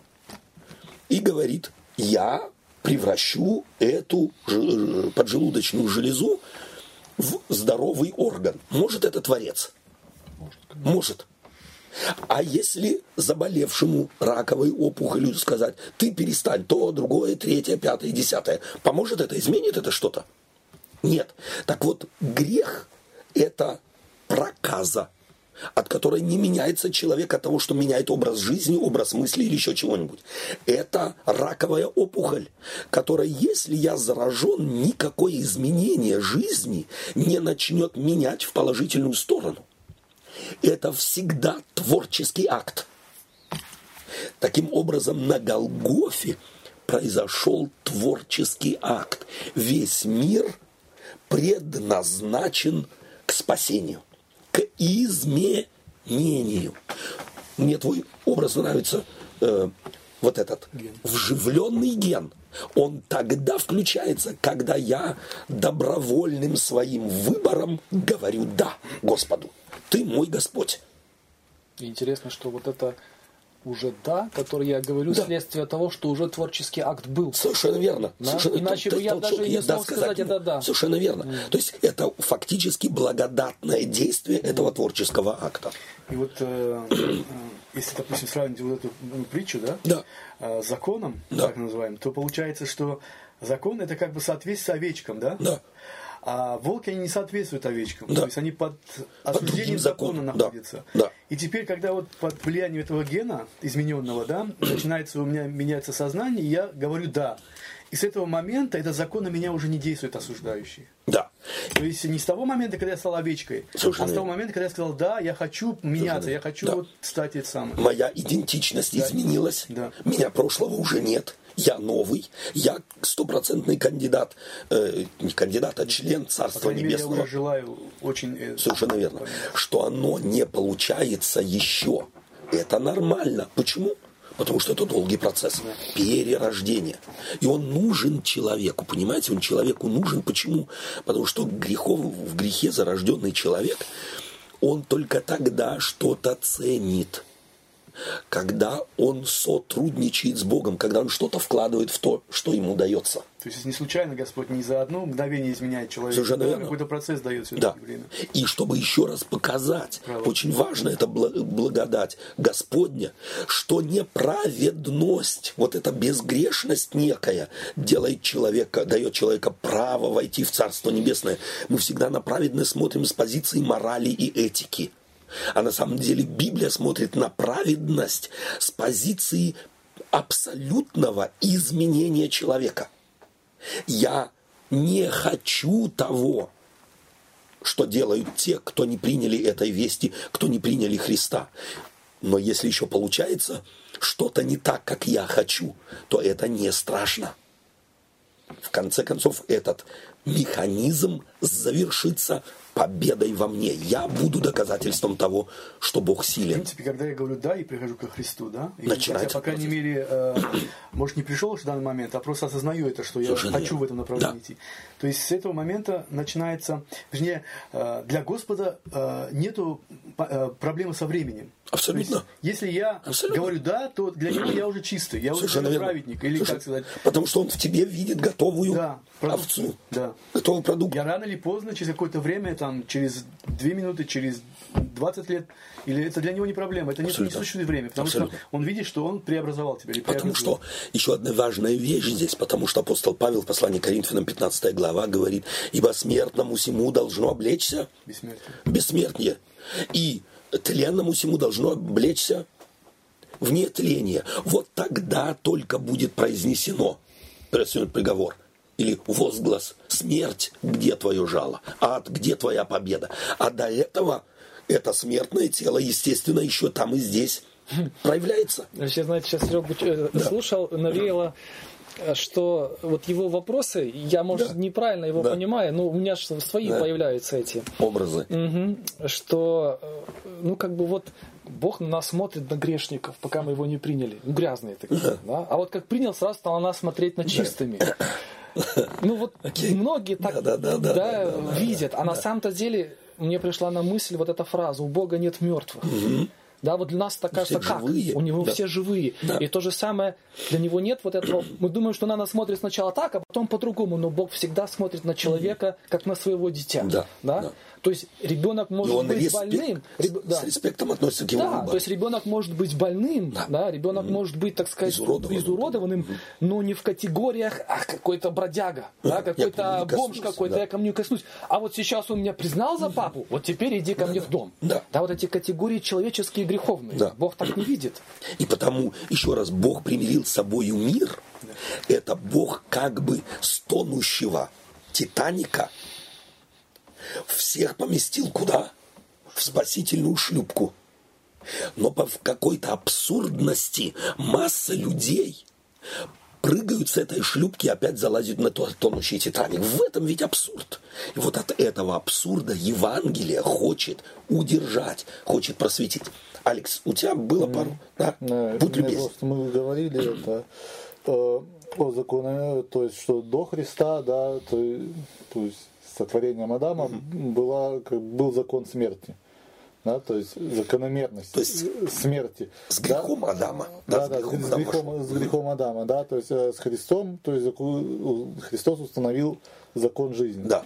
A: и говорит, я превращу эту ж- поджелудочную железу в здоровый орган. Может это творец? Может. А если заболевшему раковой опухолью сказать, ты перестань то, другое, третье, пятое, десятое, поможет это, изменит это что-то? Нет. Так вот, грех – это проказа, от которой не меняется человек от того, что меняет образ жизни, образ мысли или еще чего-нибудь. Это раковая опухоль, которая, если я заражен, никакое изменение жизни не начнет менять в положительную сторону. Это всегда творческий акт. Таким образом, на Голгофе произошел творческий акт. Весь мир предназначен к спасению, к изменению. Мне твой образ нравится, э, вот этот вживленный ген. Он тогда включается, когда я добровольным своим выбором говорю «да» Господу. Ты мой Господь.
D: Интересно, что вот это уже да, который я говорю,
A: Да.
D: следствие того, что уже творческий акт был.
A: Совершенно верно.
D: Да?
A: Совершенно-
D: Иначе
A: то-
D: бы я даже не
A: есть, да,
D: смог сказать
A: ему.
D: это «да».
A: Совершенно верно. То есть это фактически благодатное действие этого творческого акта.
C: И вот э, э, если, допустим, сравнить вот эту ну, притчу, да,
A: Да.
C: э, с законом,
A: Да.
C: так называем, то получается, что закон это как бы соответствие овечкам, да?
A: Да.
C: А волки, они не соответствуют овечкам.
A: Да.
C: То есть они под осуждением
A: другим
C: закона
A: законом, да.
C: находятся.
A: Да.
C: И теперь, когда вот под влиянием этого гена измененного, да, начинается у меня меняется сознание, я говорю «да». И с этого момента этот закон на меня уже не действует осуждающий.
A: Да.
C: То есть не с того момента, когда я стал овечкой,
A: Совершенно
C: а с того момента, когда я сказал «да, я хочу меняться, я хочу
A: Да.
C: вот стать это самое».
A: Моя идентичность изменилась.
C: Да.
A: Меня прошлого уже нет. Я новый. Я стопроцентный кандидат. э, не кандидат, а член
C: По
A: Царства
C: крайней мере, я
A: Небесного.
C: желаю очень... э,
A: Совершенно верно. Что оно не получается еще. Это нормально. Почему? Потому что это долгий процесс перерождения. И он нужен человеку, понимаете? Он человеку нужен. Почему? Потому что грехов, в грехе зарожденный человек, он только тогда что-то ценит. Когда он сотрудничает с Богом, когда он что-то вкладывает в то, что ему дается.
C: То есть не случайно Господь не за одно мгновение изменяет человека,
A: Совершенно
C: да,
A: верно.
C: какой-то процесс дает
A: Да.
C: все-таки время.
A: И чтобы еще раз показать,
C: Право.
A: очень важно это бла- благодать Господня, что неправедность, вот эта безгрешность некая, делает человека, дает человека право войти в Царство Небесное. Мы всегда на праведность смотрим с позиции морали и этики. А на самом деле Библия смотрит на праведность с позиции абсолютного изменения человека. Я не хочу того, что делают те, кто не приняли этой вести, кто не приняли Христа. Но если еще получается что-то не так, как я хочу, то это не страшно. В конце концов, этот механизм завершится победой во мне. Я буду доказательством того, что Бог
C: В
A: силен.
C: принципе, когда я говорю «да» и прихожу ко Христу, да, и
A: Начинается
C: я, по крайней
A: процесс.
C: мере, э, может, не пришел в данный момент, а просто осознаю это, что я
A: Совершенно
C: хочу
A: верно.
C: в этом направлении
A: Да.
C: идти. То есть с этого момента начинается, вернее, э, для Господа э, нету э, проблемы со временем.
A: Абсолютно.
C: То есть, если я
A: Абсолютно.
C: говорю «да», то для него я уже чистый, я уже
A: Совершенно верно.
C: праведник, или
A: Совершенно-
C: как сказать,
A: Потому что он в тебе видит готовую
C: Да, продукт.
A: овцу,
C: Да.
A: готовый продукт.
C: Я рано или поздно, через какое-то время, там, через 2 минуты, через 20 лет, или это для него не проблема, это не, не
A: Абсолютно.
C: существует время, потому
A: Абсолютно.
C: что он видит, что он преобразовал тебя. Или
A: Потому что еще одна важная вещь здесь, потому что апостол Павел в послании к Коринфянам 15 глава говорит, ибо смертному всему должно облечься
C: Бессмертие.
A: бессмертие, и тленному всему должно облечься вне тления. Вот тогда только будет произнесено, произнесен приговор или возглас «Смерть, где твое жало? Ад, где твоя победа?» А до этого это смертное тело, естественно, еще там и здесь проявляется.
D: Вообще, знаете, сейчас Серегу э, слушал, навеяло, что вот его вопросы, я, может,
A: Да.
D: неправильно его
A: Да.
D: понимаю, но у меня же свои
A: Да.
D: появляются эти.
A: Образы.
D: Мгм. Что, э, ну, как бы вот Бог на нас смотрит на грешников, пока мы его не приняли. Ну, грязные такие, да? А вот как принял, сразу стал на нас смотреть на чистыми. Ну, вот многие так
A: Да, да, да,
D: да,
A: да, да, да,
D: видят. А на самом-то деле мне пришла на мысль вот эта фраза «У Бога нет мертвых». Да, вот для нас это кажется,
A: всех
D: как?
A: живые.
D: У него
A: Да.
D: все живые.
A: Да.
D: И то же самое, для него нет вот этого... Мы думаем, что на нас смотрит сначала так, а потом по-другому. Но Бог всегда смотрит на человека, как на своего дитя.
A: Да, да.
D: То есть ребенок может быть
A: респект-
D: больным. Реб- да.
A: с респектом относится к его
D: Да,
A: выбору.
D: то есть ребенок может быть больным, да, ребенок может быть, так сказать,
A: Изуродованным.
D: изуродованным, но не в категориях, а какой-то бродяга, да,
A: я к
D: какой-то бомж какой-то,
A: да.
D: я ко мне коснусь. А вот сейчас он меня признал за папу, вот теперь иди ко мне в дом.
A: Да.
D: вот эти категории человеческие и греховные.
A: Да.
D: Бог так не видит.
A: И потому, еще раз, Бог примирил с собою мир. Это Бог как бы стонущего Титаника всех поместил куда? В спасительную шлюпку. Но по в какой-то абсурдности масса людей прыгают с этой шлюпки и опять залазят на тонущий Титаник. В этом ведь абсурд. И вот от этого абсурда Евангелие хочет удержать, хочет просветить. Алекс, у тебя было пару? Да?
E: Да,
A: Будь любезен.
E: просто мы говорили это э, о законе, то есть что до Христа, да, то, есть сотворением Адама была, был закон смерти. Да, то есть закономерность
A: То есть
E: смерти.
A: С
E: да.
A: грехом Адама.
E: Да,
A: с
E: да,
A: грехом
E: с,
A: Адама
E: грехом,
A: вошел.
E: с грехом Адама, да, то есть э, с Христом, то есть Христос установил закон жизни.
A: Да.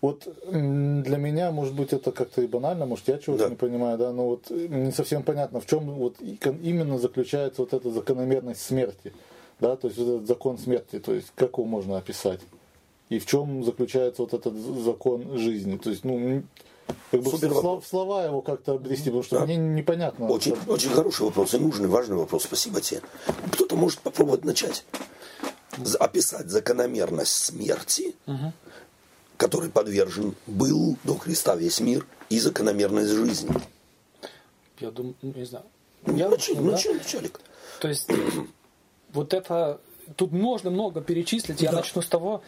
E: Вот для меня, может быть, это как-то и банально, может, я чего-то
A: Да.
E: не понимаю, да, но вот э, не совсем понятно, в чем вот именно заключается вот эта закономерность смерти, да, то есть вот этот закон смерти, то есть как его можно описать, и в чем заключается вот этот закон жизни, то есть, ну, как бы в,
A: Супер
E: слова, слова его как-то обрести, потому что
A: Да.
E: мне непонятно.
A: Очень, очень хороший вопрос и нужный, важный вопрос. Спасибо тебе. Кто-то может попробовать начать. Описать закономерность смерти, которой подвержен был до Христа весь мир, и закономерность жизни.
D: Я думаю, ну, не знаю.
A: Я
D: Я
A: начну,
D: да?
A: начну, начальник.
D: То есть вот это тут можно много перечислить. Я
A: Да.
D: начну с того,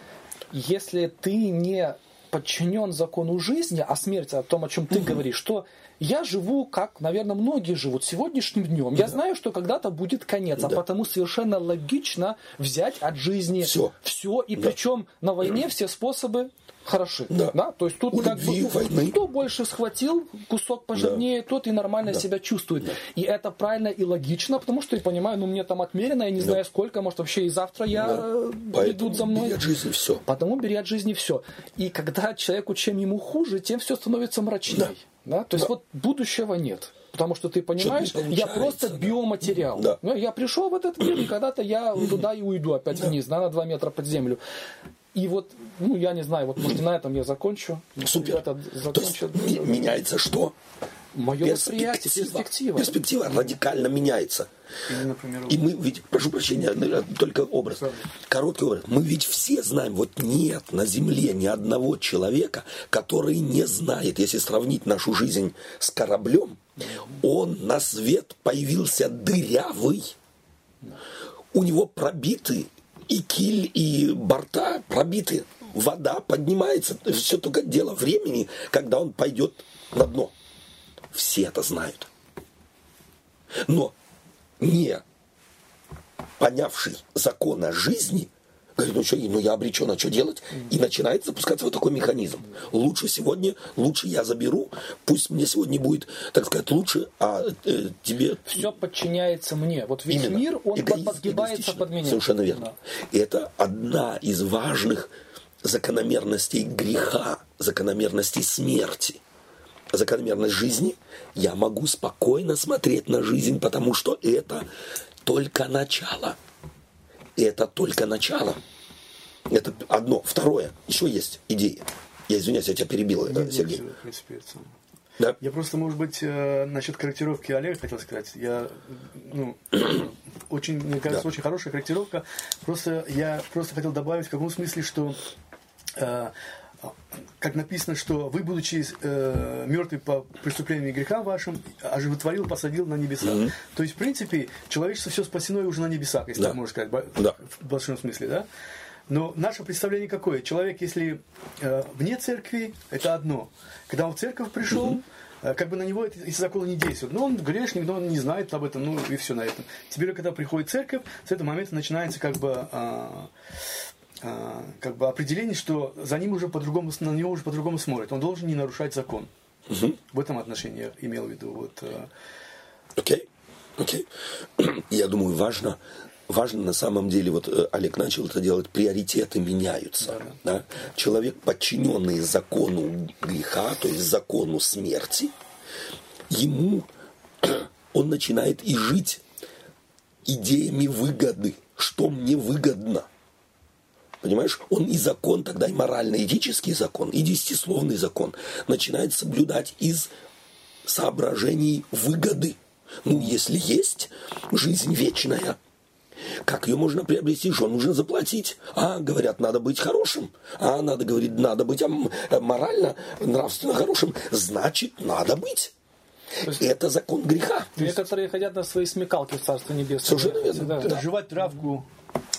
D: если ты не подчинен закону жизни, а смерти, о том, о чем ты говоришь, что я живу, как, наверное, многие живут сегодняшним днем. Я знаю, что когда-то будет конец, а
A: Да.
D: потому совершенно логично взять от жизни
A: Всё.
D: все, и
A: Да.
D: причем на войне все способы хороши.
A: Да.
D: То есть тут
A: У
D: как
A: любви,
D: бы
A: войны.
D: кто больше схватил кусок пожирнее, тот и нормально себя чувствует. И это правильно и логично, потому что я понимаю, ну мне там отмерено, я не знаю сколько, может вообще и завтра я
A: Да.
D: э, идут за мной.
A: бери от жизни все.
D: Потому бери от жизни все. И когда человеку чем ему хуже, тем все становится мрачней. Да. То есть вот будущего нет. Потому что ты понимаешь, я просто
A: да.
D: биоматериал.
A: Да.
D: Ну, Я пришел в этот мир, и когда-то я туда и уйду опять вниз, да, на 2 метра под землю. И вот, ну, я не знаю, вот может на этом я закончу.
A: Супер.
D: Это
A: То есть
D: закончу.
A: меняется что?
D: Мое восприятие, перспектива.
A: Перспектива радикально меняется.
C: Или, например,
A: И мы ведь, прошу прощения, э, только образ, короткий образ. Мы ведь все знаем, вот нет на земле ни одного человека, который не знает, если сравнить нашу жизнь с кораблем, он на свет появился дырявый, у него пробиты и киль, и борта пробиты вода поднимается. Все только дело времени, когда он пойдет на дно. Все это знают. Но не понявший закона жизни, говорит, ну что, ну я обречен, а что делать? И начинает запускаться вот такой механизм. Лучше сегодня, лучше я заберу, пусть мне сегодня будет, так сказать, лучше, а э, тебе...
D: Все подчиняется мне. Вот весь
A: Именно.
D: мир, он
A: Эгоизм,
D: подгибается под меня.
A: Совершенно верно.
D: Да.
A: И это одна из важных закономерностей греха, закономерностей смерти. Закономерность жизни, я могу спокойно смотреть на жизнь, потому что это только начало. И это только начало. Это одно. Второе. Еще есть идеи. Я извиняюсь, я тебя перебил, э,
C: Нет,
A: Сергей.
C: всё, в принципе, это.
A: Да?
C: Я просто, может быть, э, насчет корректировки Олега хотел сказать. Я, ну, очень, мне кажется,
A: Да.
C: очень хорошая корректировка. Просто я просто хотел добавить в каком смысле, что э, как написано, что вы, будучи э, мертвы по преступлениям и грехам вашим, оживотворил, посадил на небеса. То есть, в принципе, человечество все спасено и уже на небесах, если
A: Да.
C: так можно сказать,
A: Да.
C: в большом смысле, да? Но наше представление какое? Человек, если э, вне церкви, это одно. Когда он в церковь пришел, э, как бы на него эти, законы не действуют. Ну, он грешник, но он не знает об этом, ну и все на этом. Теперь, когда приходит церковь, с этого момента начинается как бы, а, как бы определение, что за ним уже по-другому, на него уже по-другому смотрят. Он должен не нарушать закон. В этом отношении я имел в виду. Вот, э,
A: Окей, окей. Я думаю, важно, важно на самом деле, вот э, Олег начал это делать, приоритеты меняются. Да? Человек, подчиненный закону греха, то есть закону смерти, ему он начинает и жить идеями выгоды, что мне выгодно. Понимаешь, он и закон тогда, и морально-этический закон, и десятисловный закон начинает соблюдать из соображений выгоды. Ну, если есть жизнь вечная, как ее можно приобрести? Что нужно заплатить? А, говорят, надо быть хорошим. А, надо, говорит, надо быть э, морально, нравственно хорошим. Значит, надо быть. Это закон греха.
D: Некоторые хотят на свои смекалки в Царство Небесное.
A: Совершенно верно.
D: Да.
C: жевать травку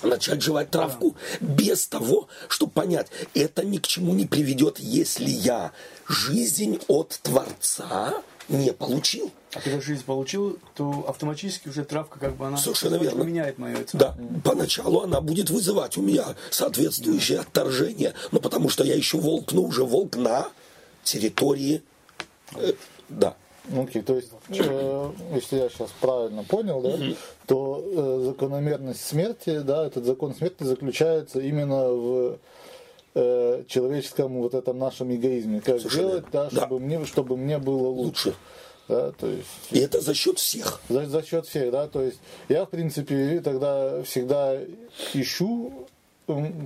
A: начать жевать травку без того, чтобы понять, это ни к чему не приведет, если я жизнь от Творца не получил.
C: А когда жизнь получил, то автоматически уже травка как бы она
A: Совершенно верно.
C: меняет мое это.
A: Да, поначалу она будет вызывать у меня соответствующее отторжение, но потому что я еще волк, но уже волк на территории, э, да,
E: Ну, Окей, то есть, э, если я сейчас правильно понял, да, то э, закономерность смерти, да, этот закон смерти заключается именно в э, человеческом вот этом нашем эгоизме. Как
A: Совершенно
E: сделать, да, чтобы, мне, чтобы мне было лучше.
A: лучше.
E: Да, то есть
A: И это за счет всех.
E: за, за счет всех, да, то есть я, в принципе, тогда всегда ищу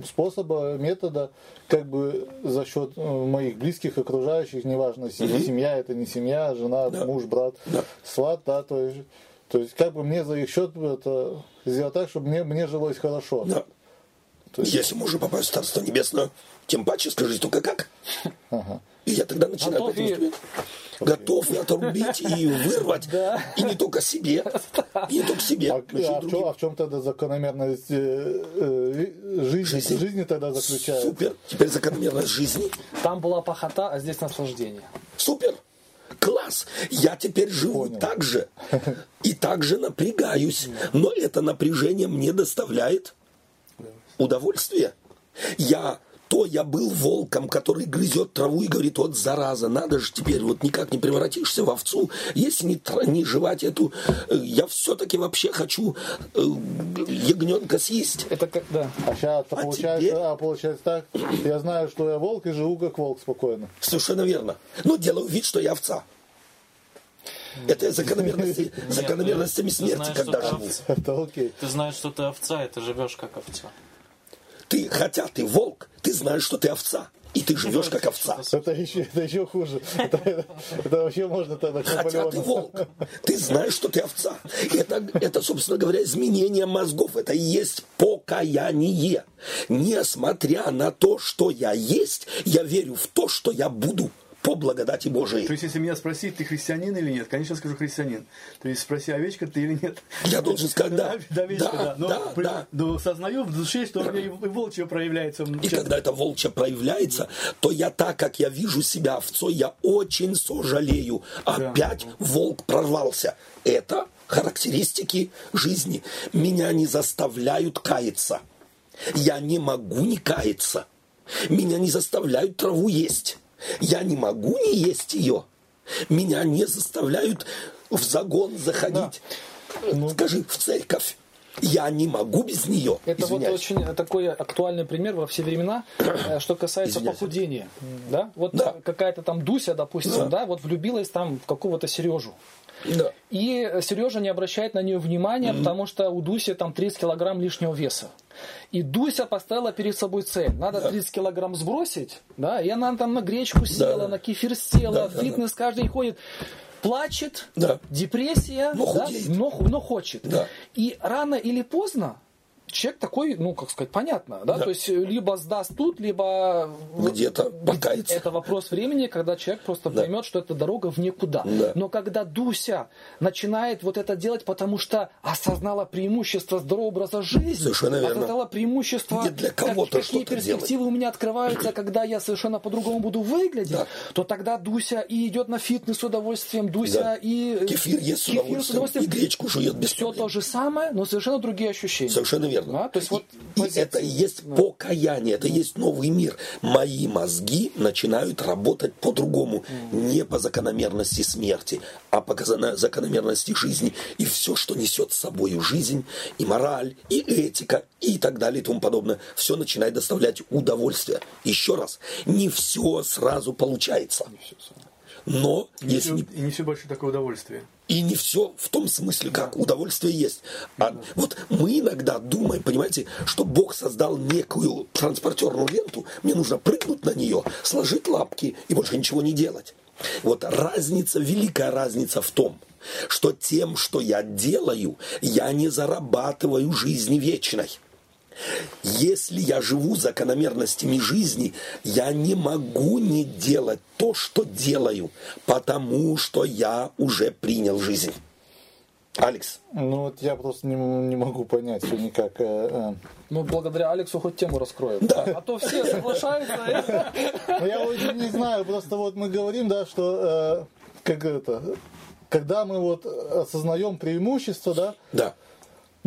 E: способа, метода, как бы за счет э, моих близких, окружающих, неважно, се- семья это не семья, жена, муж, брат,
A: Да.
E: сват, да, то есть, то есть как бы мне за их счет это сделать так, чтобы мне, мне жилось хорошо.
A: Да.
E: То есть-
A: Если можно попасть в Царство Небесное, тем паче скажи только как. И я тогда начинаю
D: Готов
A: Готов и отрубить, и вырвать. И не только себе. И не только себе.
E: А, а в, чем, а в чем тогда закономерность э, э, жизни,
A: Жизни.
E: жизни тогда заключается?
A: Супер. Теперь закономерность жизни.
D: Там была похота, а здесь наслаждение.
A: Супер. Класс. Я теперь живу
E: Понял.
A: так же. И так же напрягаюсь. Но это напряжение мне доставляет удовольствие. Я то я был волком, который грызет траву и говорит, вот зараза, надо же теперь, вот никак не превратишься в овцу, если не, не жевать эту, э, я все-таки вообще хочу э, ягненка съесть.
D: Это как, да.
E: А сейчас
A: А
E: получается,
A: теперь-
E: а получается так, я знаю, что я волк и живу как волк спокойно.
A: Совершенно верно. Но делаю вид, что я овца. Это закономерности, закономерностями смерти,
B: знаешь,
A: когда живу.
B: овца.
E: Это окей.
B: Ты знаешь, что ты овца, и ты живешь как овца.
A: Ты, хотя ты волк, ты знаешь, что ты овца. И ты живешь как овца.
E: Это еще, это еще хуже. Это, это- вообще можно тогда
A: Хотя ты волк, ты знаешь, что ты овца. Это, это, собственно говоря, изменение мозгов. Это и есть покаяние. Несмотря на то, что я есть, я верю в то, что я буду по благодати Божией.
C: То есть, если меня спросить, ты христианин или нет, конечно, скажу христианин. То есть, спроси, овечка ты или нет.
A: Я должен сказать, да.
C: Да, овечка,
A: Да,
C: да. Но,
A: да,
C: при-
A: да.
C: но сознаю в душе, что у меня и волчье проявляется.
A: И когда это волчье проявляется, то я так, как я вижу себя овцой, я очень сожалею. Опять волк прорвался. Это характеристики жизни. Меня не заставляют каяться. Я не могу не каяться. Меня не заставляют траву есть. Я не могу не есть ее. Меня не заставляют в загон заходить. Скажи, в церковь. Я не могу без нее.
D: Это вот
A: Извиняюсь.
D: очень такой актуальный пример во все времена, э, что касается
A: Извиняюсь.
D: похудения. Да? Вот
A: Да.
D: какая-то там Дуся, допустим,
A: Да.
D: да. вот влюбилась там в какого-то Сережу.
A: Да.
D: И Сережа не обращает на нее внимания, потому что у Дуси там 30 килограмм лишнего веса. И Дуся поставила перед собой цель. Надо 30 килограмм сбросить, да, и она там на гречку села,
A: да.
D: на кефир села,
A: Да,
D: в
A: да,
D: фитнес каждый день ходит. Плачет,
A: Да.
D: депрессия,
A: Но
D: да,
A: худеет.
D: но, но хочет.
A: Да.
D: И рано или поздно человек такой, ну, как сказать, понятно, да,
A: Да.
D: то есть э, либо сдаст тут, либо
A: Где-то покается.
D: это вопрос времени, когда человек просто
A: Да.
D: поймет, что это дорога в никуда.
A: Да.
D: Но когда Дуся начинает вот это делать, потому что осознала преимущество здорового образа жизни,
A: Совершенно верно.
D: осознала преимущество,
A: Где для
D: как-
A: кого-то
D: какие
A: что-то
D: перспективы у меня открываются, когда я совершенно по-другому буду выглядеть,
A: Да.
D: то тогда Дуся и идет на фитнес с удовольствием, Дуся
A: Да.
D: и...
A: Кефир ест с удовольствием, и гречку жует без
D: Все
A: проблем.
D: то же самое, но совершенно другие ощущения.
A: Совершенно верно.
D: Да, то есть вот
A: И
D: позиция.
A: это есть покаяние, это и есть новый мир. Мои мозги начинают работать по-другому, не по закономерности смерти, а по закономерности жизни. И все, что несет с собой жизнь, и мораль, и этика, и так далее, и тому подобное, все начинает доставлять удовольствие. Еще раз, не все сразу получается. Но
C: И
A: если не
C: И не все большое такое удовольствие.
A: И не все в том смысле, как удовольствие есть. А вот мы иногда думаем, понимаете, что Бог создал некую транспортерную ленту, мне нужно прыгнуть на нее, сложить лапки и больше ничего не делать. Вот разница, великая разница в том, что тем, что я делаю, я не зарабатываю жизни вечной. Если я живу закономерностями жизни, я не могу не делать то, что делаю, потому что я уже принял жизнь. Алекс,
E: Ну вот я просто не, не могу понять все никак. э,
D: Мы благодаря Алексу хоть тему раскроем.
A: Да.
D: А то все соглашаются.
E: э. Ну, я вот не знаю, просто вот мы говорим, да, что э, как это, когда мы вот осознаем преимущество, да,
A: да,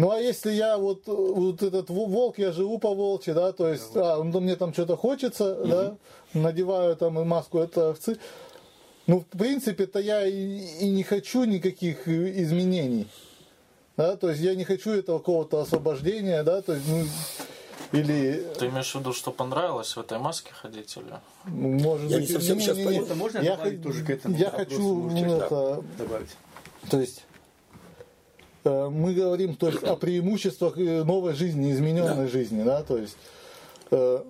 E: ну а если я вот, вот этот во- волк, я живу по волчи, да, то есть, а, ну, мне там что-то хочется, да, надеваю там маску это овцы, ну, в принципе-то я и, и не хочу никаких э, изменений, да, то есть я не хочу этого какого-то освобождения, да, то есть, ну, или,
B: Ты имеешь в виду, что понравилось в этой маске ходить или?
E: ну, может
A: Я не
E: быть,
A: совсем сейчас
E: не-не-не,
C: Это можно
E: я,
C: добавить
E: хо-
C: тоже к этому
E: я
C: вопросу,
E: хочу,
C: да.
E: это,
C: Добавить.
E: то есть мы говорим то есть, о преимуществах э, новой жизни, измененной жизни, да, то есть, э,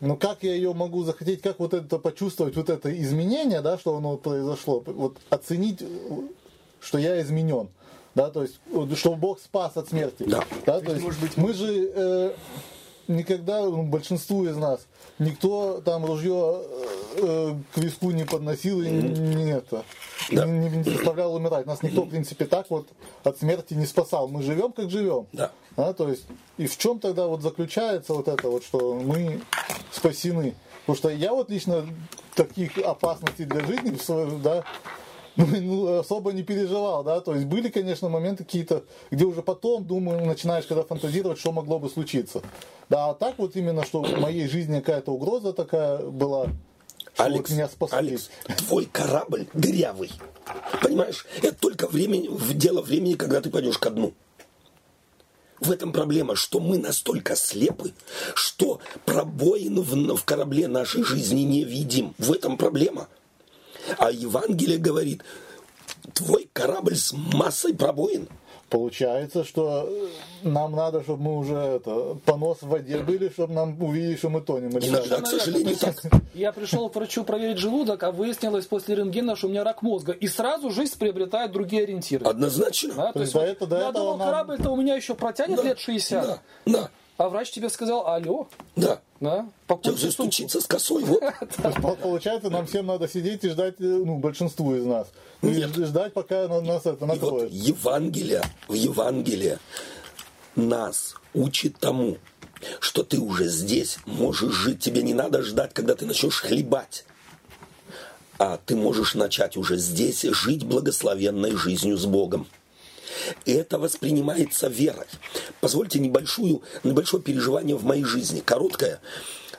E: ну как я ее могу захотеть, как вот это почувствовать, вот это изменение, да, что оно произошло, вот оценить, э, что я изменен, да, то есть, что Бог спас от смерти,
A: Да.
E: то есть,
C: может быть,
E: мы же э, никогда, ну, большинству из нас, никто там ружье э, к виску не подносил и не это,
A: Да.
E: не, не заставлял умирать. Нас никто, в принципе, так вот от смерти не спасал. Мы живем, как живем.
A: Да.
E: А, то есть, и в чем тогда вот заключается вот это вот, что мы спасены? Потому что я вот лично таких опасностей для жизни да, ну, особо не переживал, да, то есть были, конечно, моменты какие-то, где уже потом, думаю, начинаешь когда фантазировать, что могло бы случиться. Да, а так вот именно, что в моей жизни какая-то угроза такая была, что
A: Алекс,
E: вот меня спасли.
A: Алекс, твой корабль дырявый. Понимаешь? Это только времени, дело времени, когда ты пойдешь ко дну. В этом проблема, что мы настолько слепы, что пробоин в, в корабле нашей жизни не видим. В этом проблема. А Евангелие говорит, твой корабль с массой пробоин.
E: Получается, что э, нам надо, чтобы мы уже это, понос в воде были, чтобы нам увидели, что мы тонем. Или
A: Иногда,
E: как?
A: к сожалению, так.
D: Я пришел к врачу проверить желудок, а выяснилось после рентгена, что у меня рак мозга. И сразу жизнь приобретает другие ориентиры.
A: Однозначно.
D: Да, то
E: То
D: есть вот
E: этого- до
D: я
E: этого
D: думал,
E: нам-
D: корабль-то у меня еще протянет
A: Да,
D: лет 60.
A: Да, да.
D: А врач тебе сказал, алло,
A: Да.
D: да,
A: Тебе
D: покупай
A: уже
D: сумку.
A: стучится с косой. Вот.
E: Получается, нам всем надо сидеть и ждать, э, ну, большинству из нас. И
A: Нет.
E: ждать, пока на- нас это
A: И вот
E: накроет.
A: Евангелие, в Евангелие нас учит тому, что ты уже здесь можешь жить. Тебе не надо ждать, когда ты начнешь хлебать. А ты можешь начать уже здесь жить благословенной жизнью с Богом. И это воспринимается верой. Позвольте небольшую, небольшое переживание в моей жизни, короткое.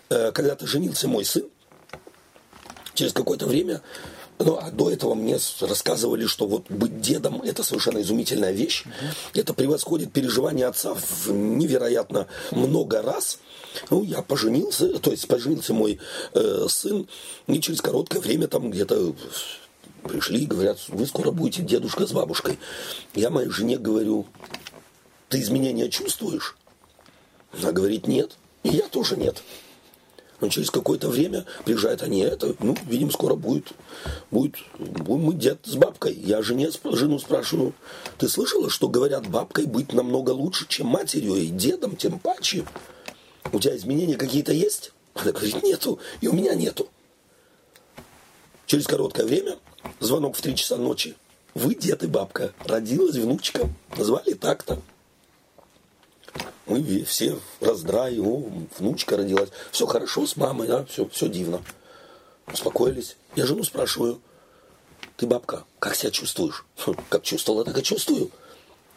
A: Э, Когда-то женился мой сын, через какое-то время, ну, а до этого мне рассказывали, что вот быть дедом – это совершенно изумительная вещь. Это превосходит переживание отца в невероятно много раз. Ну, я поженился, то есть поженился мой э, сын, и через короткое время там где-то пришли и говорят, вы скоро будете дедушка с бабушкой. Я моей жене говорю, ты изменения чувствуешь? Она говорит, нет. И я тоже нет. Но через какое-то время приезжают они, это, ну, видим, скоро будет, будет, будем мы дед с бабкой. Я жене, жену спрашиваю, ты слышала, что говорят, бабкой быть намного лучше, чем матерью, и дедом тем паче? У тебя изменения какие-то есть? Она говорит, нету, и у меня нету. Через короткое время, звонок в 3 часа ночи, вы дед и бабка, родилась внучка, назвали так-то. Мы все в раздрае, о, внучка родилась. Все хорошо с мамой, да, все, все дивно. Успокоились. Я жену спрашиваю, ты, бабка, как себя чувствуешь? «Хм, Как чувствовала, так и чувствую.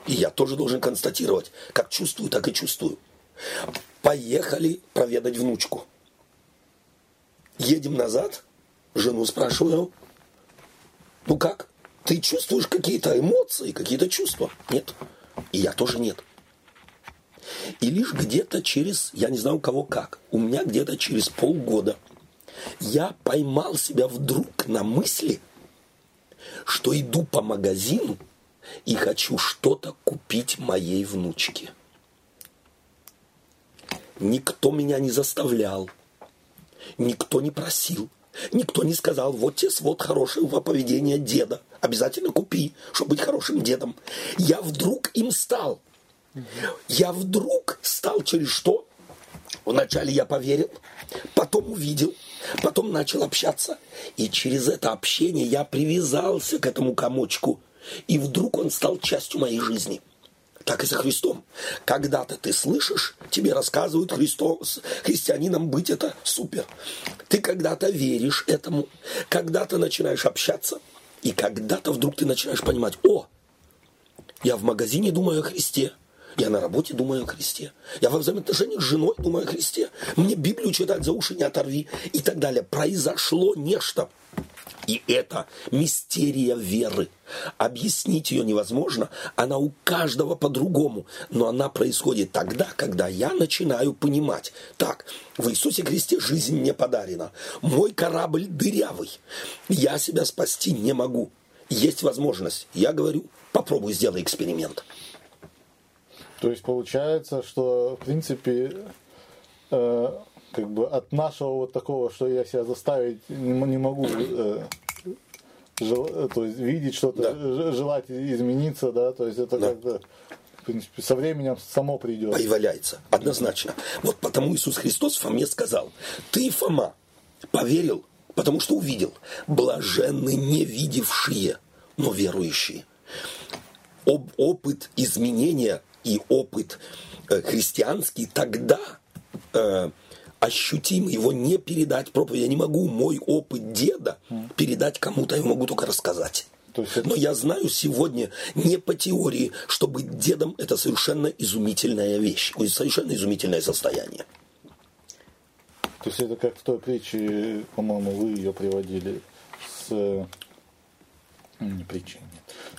A: И я тоже должен констатировать, как чувствую, так и чувствую. Поехали проведать внучку. Едем назад, жену спрашиваю, ну как, ты чувствуешь какие-то эмоции, какие-то чувства? Нет. И я тоже нет. И лишь где-то через, я не знаю у кого как, у меня где-то через полгода я поймал себя вдруг на мысли, что иду по магазину и хочу что-то купить моей внучке. Никто меня не заставлял, никто не просил, никто не сказал, вот тебе свод хорошего поведения деда, обязательно купи, чтобы быть хорошим дедом. Я вдруг им стал. Я вдруг стал через что? Вначале я поверил, потом увидел, потом начал общаться. И через это общение я привязался к этому комочку. И вдруг он стал частью моей жизни. Так и со Христом. Когда-то ты слышишь, тебе рассказывают Христос, христианином быть это супер. Ты когда-то веришь этому, когда-то начинаешь общаться, и когда-то вдруг ты начинаешь понимать, о, я в магазине думаю о Христе. Я на работе думаю о Христе. Я во взаимоотношениях с женой думаю о Христе. Мне Библию читать за уши не оторви и так далее. Произошло нечто. И это мистерия веры. Объяснить ее невозможно. Она у каждого по-другому. Но она происходит тогда, когда я начинаю понимать. Так, в Иисусе Христе жизнь мне подарена. Мой корабль дырявый. Я себя спасти не могу. Есть возможность. Я говорю, попробуй сделай эксперимент.
E: То есть получается, что в принципе э, как бы от нашего вот такого, что я себя заставить не, не могу э, жел- э, то есть видеть что-то,
A: Да.
E: желать измениться, да, то есть это
A: Да.
E: как-то в принципе со временем само придет.
A: появляется. Однозначно. Вот потому Иисус Христос Фоме сказал, ты, Фома, поверил, потому что увидел. Блаженны не видевшие, но верующие. Об, опыт изменения и опыт э, христианский тогда э, ощутим, его не передать проповедь. Я не могу мой опыт деда передать кому-то, я могу только рассказать.
E: То есть это-
A: Но я знаю сегодня не по теории, что быть дедом – это совершенно изумительная вещь, совершенно изумительное состояние.
E: То есть это как в той притче, по-моему, вы ее приводили с э, не притчей.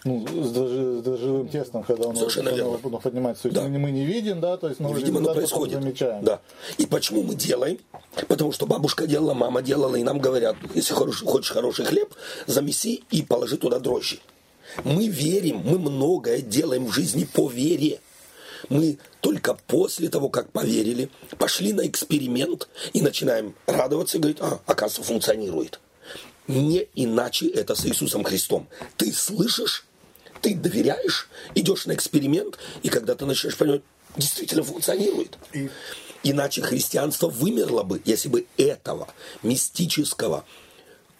E: Ну, с, дрожжи- с дрожжевым тестом, когда он,
A: Совершенно
E: он,
A: верно.
E: он поднимается. То есть
A: Да.
E: мы, мы не видим, да, то есть но
A: Видимо, оно происходит.
E: замечаем.
A: Да. И почему мы делаем? Потому что бабушка делала, мама делала, и нам говорят, если хочешь, хочешь хороший хлеб, замеси и положи туда дрожжи. Мы верим, мы многое делаем в жизни по вере. Мы только после того, как поверили, пошли на эксперимент и начинаем радоваться и говорить, а, оказывается, функционирует. Не иначе это с Иисусом Христом. Ты слышишь, ты доверяешь, идешь на эксперимент, и когда ты начинаешь понимать, действительно функционирует.
C: И-
A: Иначе христианство вымерло бы, если бы этого мистического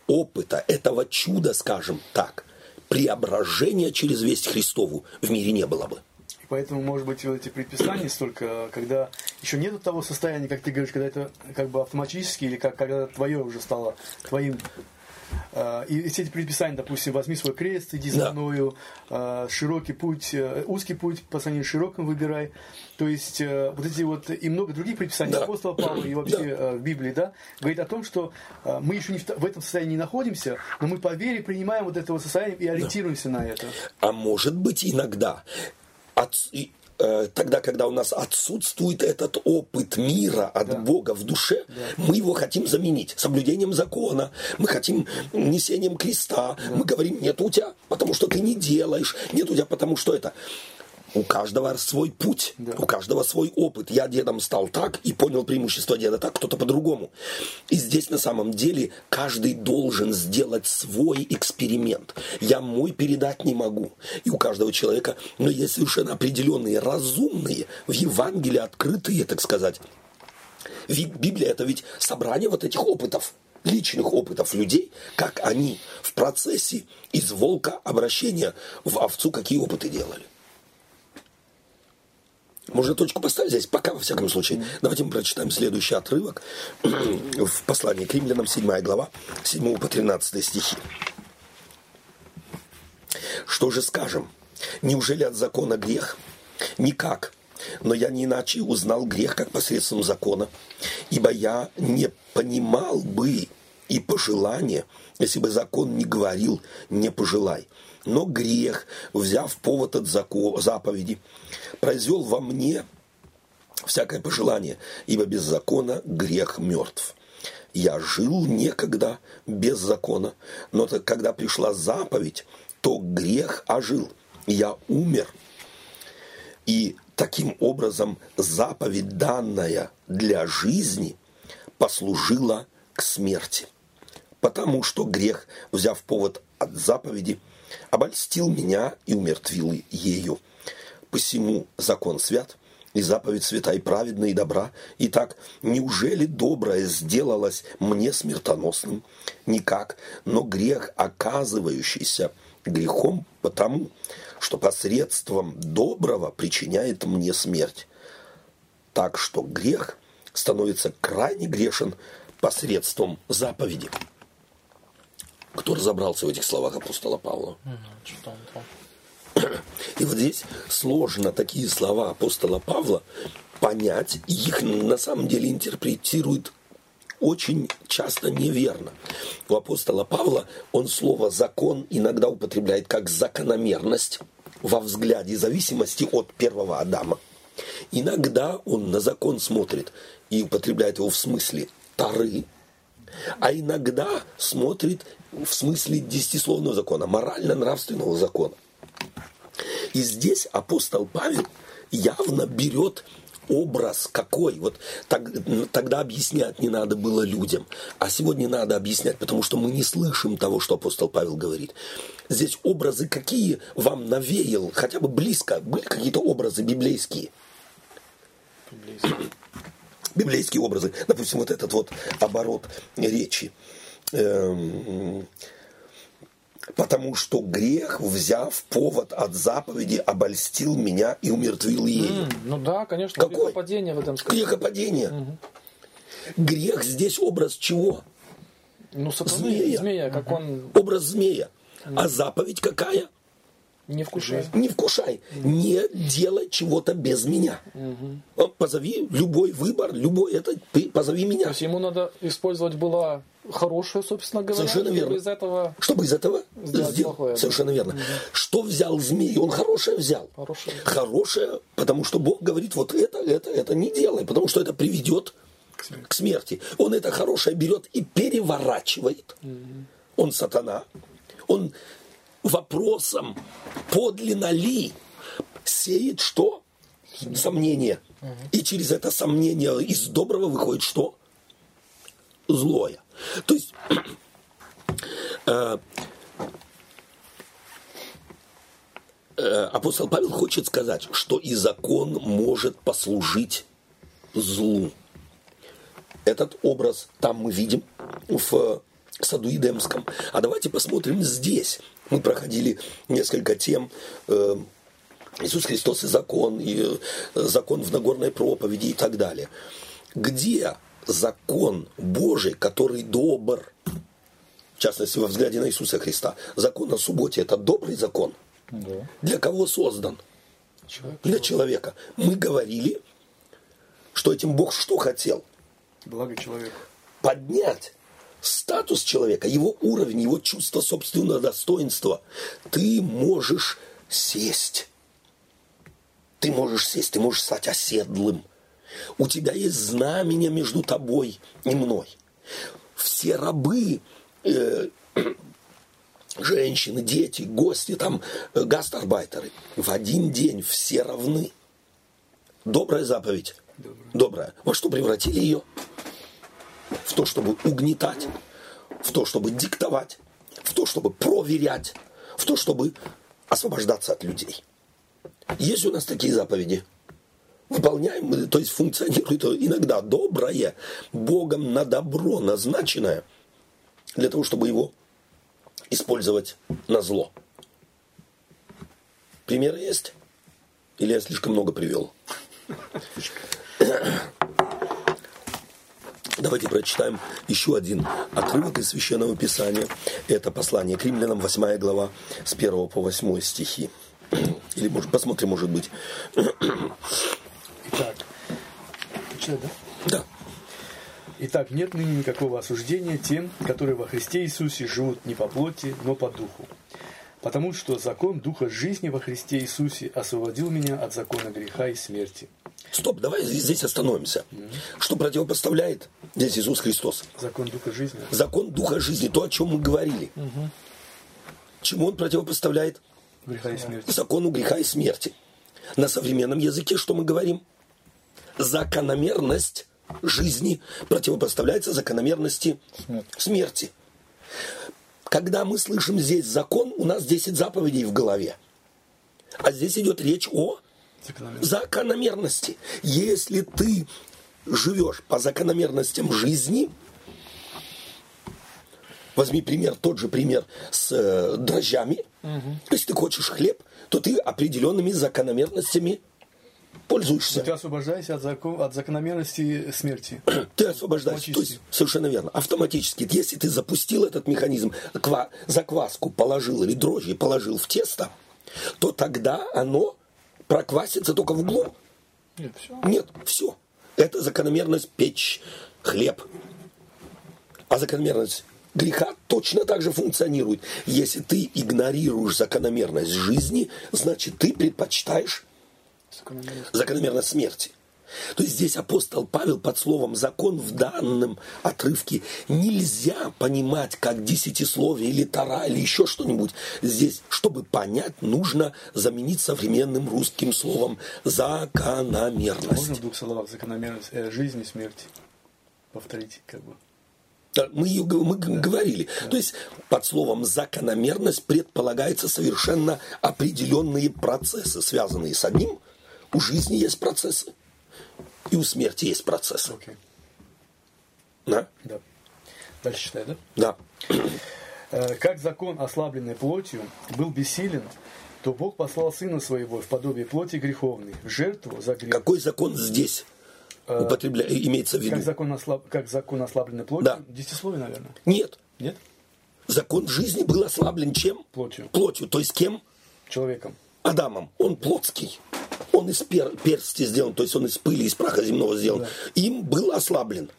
A: опыта, этого чуда, скажем так, преображения через весть Христову в мире не было бы.
C: И поэтому, может быть, вот эти предписания столько, когда еще нету того состояния, как ты говоришь, когда это как бы автоматически, или как когда твое уже стало твоим. Э, И все эти предписания, допустим, возьми свой крест, иди за
A: Да.
C: мною, э, широкий путь, э, узкий путь по сравнению с широким выбирай. То есть вот эти вот и много других предписаний
A: Да.
C: апостола Павла и вообще
A: Да.
C: в Библии, да, говорит о том, что мы еще не в, этом состоянии не находимся, но мы по вере принимаем вот это вот состояние и ориентируемся на это.
A: А может быть иногда, от- тогда, когда у нас отсутствует этот опыт мира от
C: Да.
A: Бога в душе, мы его хотим заменить соблюдением закона, мы хотим несением креста, мы говорим, нет у тебя, потому что ты не делаешь, нет у тебя, потому что это. У каждого свой путь,
C: Да.
A: у каждого свой опыт. Я дедом стал так и понял преимущество деда так, кто-то по-другому. И здесь на самом деле каждый должен сделать свой эксперимент. Я мой передать не могу. И у каждого человека, но есть совершенно определенные, разумные, в Евангелии открытые, так сказать. Ведь Библия это ведь собрание вот этих опытов личных опытов людей, как они в процессе из волка обращения в овцу какие опыты делали. Можно точку поставить здесь, пока, во всяком случае. Давайте мы прочитаем следующий отрывок в послании к римлянам, 7 глава, 7 по 13 стихи. Что же скажем? Неужели от закона грех? Никак. Но я не иначе узнал грех, как посредством закона. Ибо я не понимал бы и пожелания, если бы закон не говорил «не пожелай». Но грех, взяв повод от заповеди, произвел во мне всякое пожелание, ибо без закона грех мертв. Я жил некогда без закона, но когда пришла заповедь, то грех ожил. Я умер. И таким образом заповедь, данная для жизни, послужила к смерти. Потому что грех, взяв повод от заповеди, обольстил меня и умертвил ею. Посему закон свят, и заповедь свята и праведна и добра. Итак, неужели доброе сделалось мне смертоносным? Никак, но грех, оказывающийся грехом, потому что посредством доброго причиняет мне смерть. Так что грех становится крайне грешен посредством заповеди. Кто разобрался в этих словах апостола Павла?
B: Что он там?
A: И вот здесь сложно такие слова апостола Павла понять, и их на самом деле интерпретируют очень часто неверно. У апостола Павла он слово «закон» иногда употребляет как закономерность во взгляде зависимости от первого Адама. Иногда он на закон смотрит и употребляет его в смысле Тары, а иногда смотрит в смысле десятисловного закона, морально-нравственного закона. И здесь апостол Павел явно берет образ какой. Вот так- тогда объяснять не надо было людям, а сегодня надо объяснять, потому что мы не слышим того, что апостол Павел говорит. Здесь образы какие вам навеял, хотя бы близко, были какие-то образы библейские? библейские образы. Допустим, вот этот вот оборот речи. Эм, Потому что грех, взяв повод от заповеди, обольстил меня и умертвил ею.
D: М, Ну да, конечно,
A: Какой?
D: грехопадение в этом сказано.
A: Грехопадение. Грех здесь образ чего?
D: Ну, сатаны,
A: Змея.
D: змея. как он
A: Образ змея. А заповедь какая?
D: Не вкушает.
A: Не вкушай. Не делай чего-то без меня. О, Позови любой выбор, любой это, ты позови
D: То
A: меня.
D: есть ему надо использовать было хорошее, собственно говоря,
A: Совершенно
D: чтобы
A: верно.
D: из этого
A: Чтобы из этого
D: Сделать
A: сделать.
D: плохое, да.
A: Совершенно верно. Что взял змей? Он хорошее взял.
D: Хорошее.
A: Хорошее, потому что Бог говорит, вот это, это, это не делай, потому что это приведет к смерти. Он это хорошее берет и переворачивает. Он сатана. Он вопросом подлинно ли сеет что? Сомнение. И через это сомнение из доброго выходит что? Злое. То есть э, апостол Павел хочет сказать, что и закон может послужить злу. Этот образ там мы видим в саду Эдемском. А давайте посмотрим здесь. Мы проходили несколько тем э, Иисус Христос и закон, и э, закон в Нагорной проповеди и так далее. Где закон Божий, который добр, в частности, во взгляде на Иисуса Христа, закон о субботе – это добрый закон?
E: Да.
A: Для кого создан?
D: Человек.
A: Для человека. Мы говорили, что этим Бог что хотел?
C: Благо человеку.
A: Поднять статус человека, его уровень, его чувство собственного достоинства. Ты можешь сесть. Ты можешь сесть, ты можешь стать оседлым. У тебя есть знамение между тобой и мной. Все рабы, э, женщины, дети, гости, там, э, гастарбайтеры, в один день все равны. Добрая заповедь. Добрая. Во что превратили ее? В то, чтобы угнетать, в то, чтобы диктовать, в то, чтобы проверять, в то, чтобы освобождаться от людей. Есть у нас такие заповеди? Выполняем, то есть функционирует иногда доброе, Богом на добро назначенное, для того, чтобы его использовать на зло. Примеры есть? Или я слишком много привел? Давайте прочитаем еще один отрывок из Священного Писания. Это послание к римлянам, 8 глава, с 1 по 8 стихи. Или, может, посмотрим, может быть.
C: Итак, читать, да?
A: Да.
C: Итак, нет ныне никакого осуждения тем, которые во Христе Иисусе живут не по плоти, но по духу. Потому что закон Духа жизни во Христе Иисусе освободил меня от закона греха и смерти.
A: Стоп, давай здесь остановимся. Что противопоставляет здесь Иисус Христос?
C: Закон Духа жизни.
A: Закон Духа жизни, то, о чем мы говорили. Чему он противопоставляет?
C: Греха и смерти.
A: закону греха и смерти. На современном языке что мы говорим? Закономерность жизни противопоставляется закономерности
E: Смерти.
A: смерти. Когда мы слышим здесь закон, у нас 10 заповедей в голове. А здесь идет речь о
C: Закономерно.
A: закономерности. Если ты живешь по закономерностям жизни, возьми пример, тот же пример с э, дрожжами. Если ты хочешь хлеб, то ты определенными закономерностями пользуешься.
C: Ты освобождаешься от, закон, от закономерности смерти.
A: Ты освобождаешься. То есть, совершенно верно. Автоматически. Если ты запустил этот механизм, ква- закваску положил или дрожжи положил в тесто, то тогда оно проквасится только в углу.
D: Нет, все.
A: Нет, все. Это закономерность печь хлеб. А закономерность греха точно так же функционирует. Если ты игнорируешь закономерность жизни, значит ты предпочитаешь закономерность смерти. То есть здесь апостол Павел под словом «закон» в данном отрывке нельзя понимать как десятисловие или тара или еще что-нибудь. Здесь, чтобы понять, нужно заменить современным русским словом «закономерность».
C: Можно в двух словах закономерность э, жизни и смерти? Повторите, как бы.
A: Да, Мы, ее, мы г- говорили. То есть под словом закономерность предполагается совершенно определенные процессы, связанные с одним. У жизни есть процессы. И у смерти есть процессы.
C: Окей.
A: Да?
C: Да. Дальше читаю, да?
A: Да.
C: Э, Как закон, ослабленный плотью, был бессилен, то Бог послал Сына Своего в подобие плоти греховной, в жертву за грех.
A: Какой закон здесь употребля... имеется в виду?
C: Как закон, ослаб... как закон ослабленный плотью?
A: Да.
C: Десятисловие, наверное.
A: Нет.
C: Нет?
A: Закон жизни был ослаблен чем?
C: Плотью.
A: Плотью. То есть кем?
C: Человеком.
A: Адамом. Он плотский. Он из пер- персти сделан, то есть он из пыли, из праха земного сделан.
C: Да.
A: Им был ослаблен.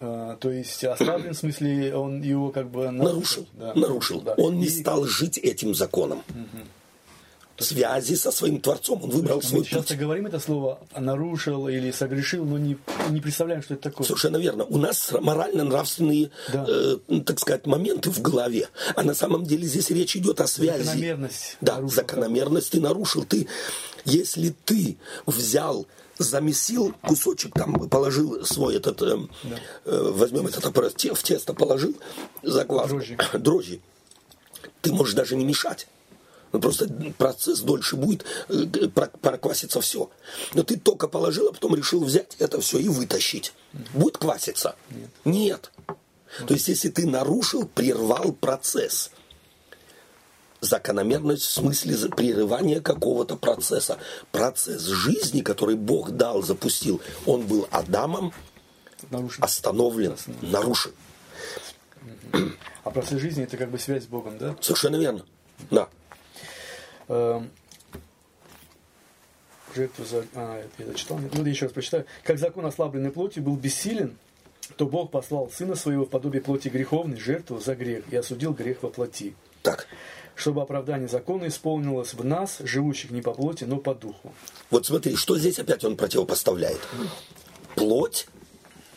C: Э, то есть ослаблен, в смысле, он его как бы
A: нарушил,
C: Да.
A: нарушил.
C: Да.
A: Он не
C: И
A: стал жить этим законом. Связи со своим Творцом. Он выбрал
C: Мы
A: свой
C: часто
A: путь.
C: говорим это слово нарушил или согрешил, но не, не представляем, что это такое.
A: Совершенно верно. У нас морально-нравственные,
C: Да.
A: э, так сказать, моменты в голове. А на самом деле здесь речь идет о связи.
C: Закономерность
A: Да,
C: нарушил.
A: закономерность ты нарушил. Ты, если ты взял замесил кусочек, там положил свой этот, э, э, возьмем этот аппарат, в тесто положил закваску,
C: Дрожжи.
A: дрожжи. Ты можешь даже не мешать. Ну, просто процесс дольше будет, э, про- проквасится все. Но ты только положил, а потом решил взять это все и вытащить. Будет кваситься? Нет. То есть, если ты нарушил, прервал процесс. Закономерность в смысле прерывания какого-то процесса. Процесс жизни, который Бог дал, запустил, он был Адамом
C: Нарушен.
A: остановлен, нарушен.
C: А процесс жизни это как бы связь с Богом, да?
A: Совершенно верно. Да.
C: Эм, жертву за... А, я зачитал. Ну, еще раз прочитаю. Как закон ослабленной плоти был бессилен, то Бог послал Сына Своего в подобие плоти греховной, жертву за грех, и осудил грех во плоти.
A: Так.
C: Чтобы оправдание закона исполнилось в нас, живущих не по плоти, но по духу.
A: Вот смотри, что здесь опять он противопоставляет. Плоть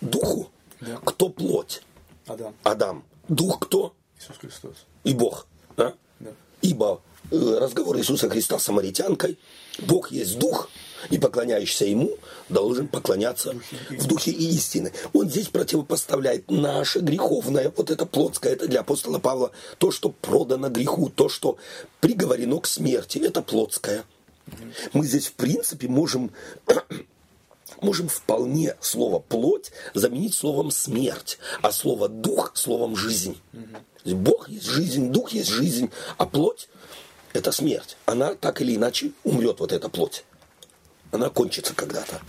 A: духу.
C: Да.
A: Кто плоть?
C: Адам,
A: Адам. Дух кто?
C: Иисус Христос.
A: И Бог. Да?
C: Да.
A: Ибо разговор Иисуса Христа с самаритянкой, Бог есть Дух, и поклоняющийся Ему должен поклоняться в Духе и истины. Он здесь противопоставляет наше греховное, вот это плотское, это для апостола Павла, то, что продано греху, то, что приговорено к смерти, это плотское. Мы здесь, в принципе, можем можем вполне слово плоть заменить словом смерть, а слово дух словом жизнь. Бог есть жизнь, дух есть жизнь, а плоть это смерть. Она так или иначе умрет, вот эта плоть. Она кончится когда-то.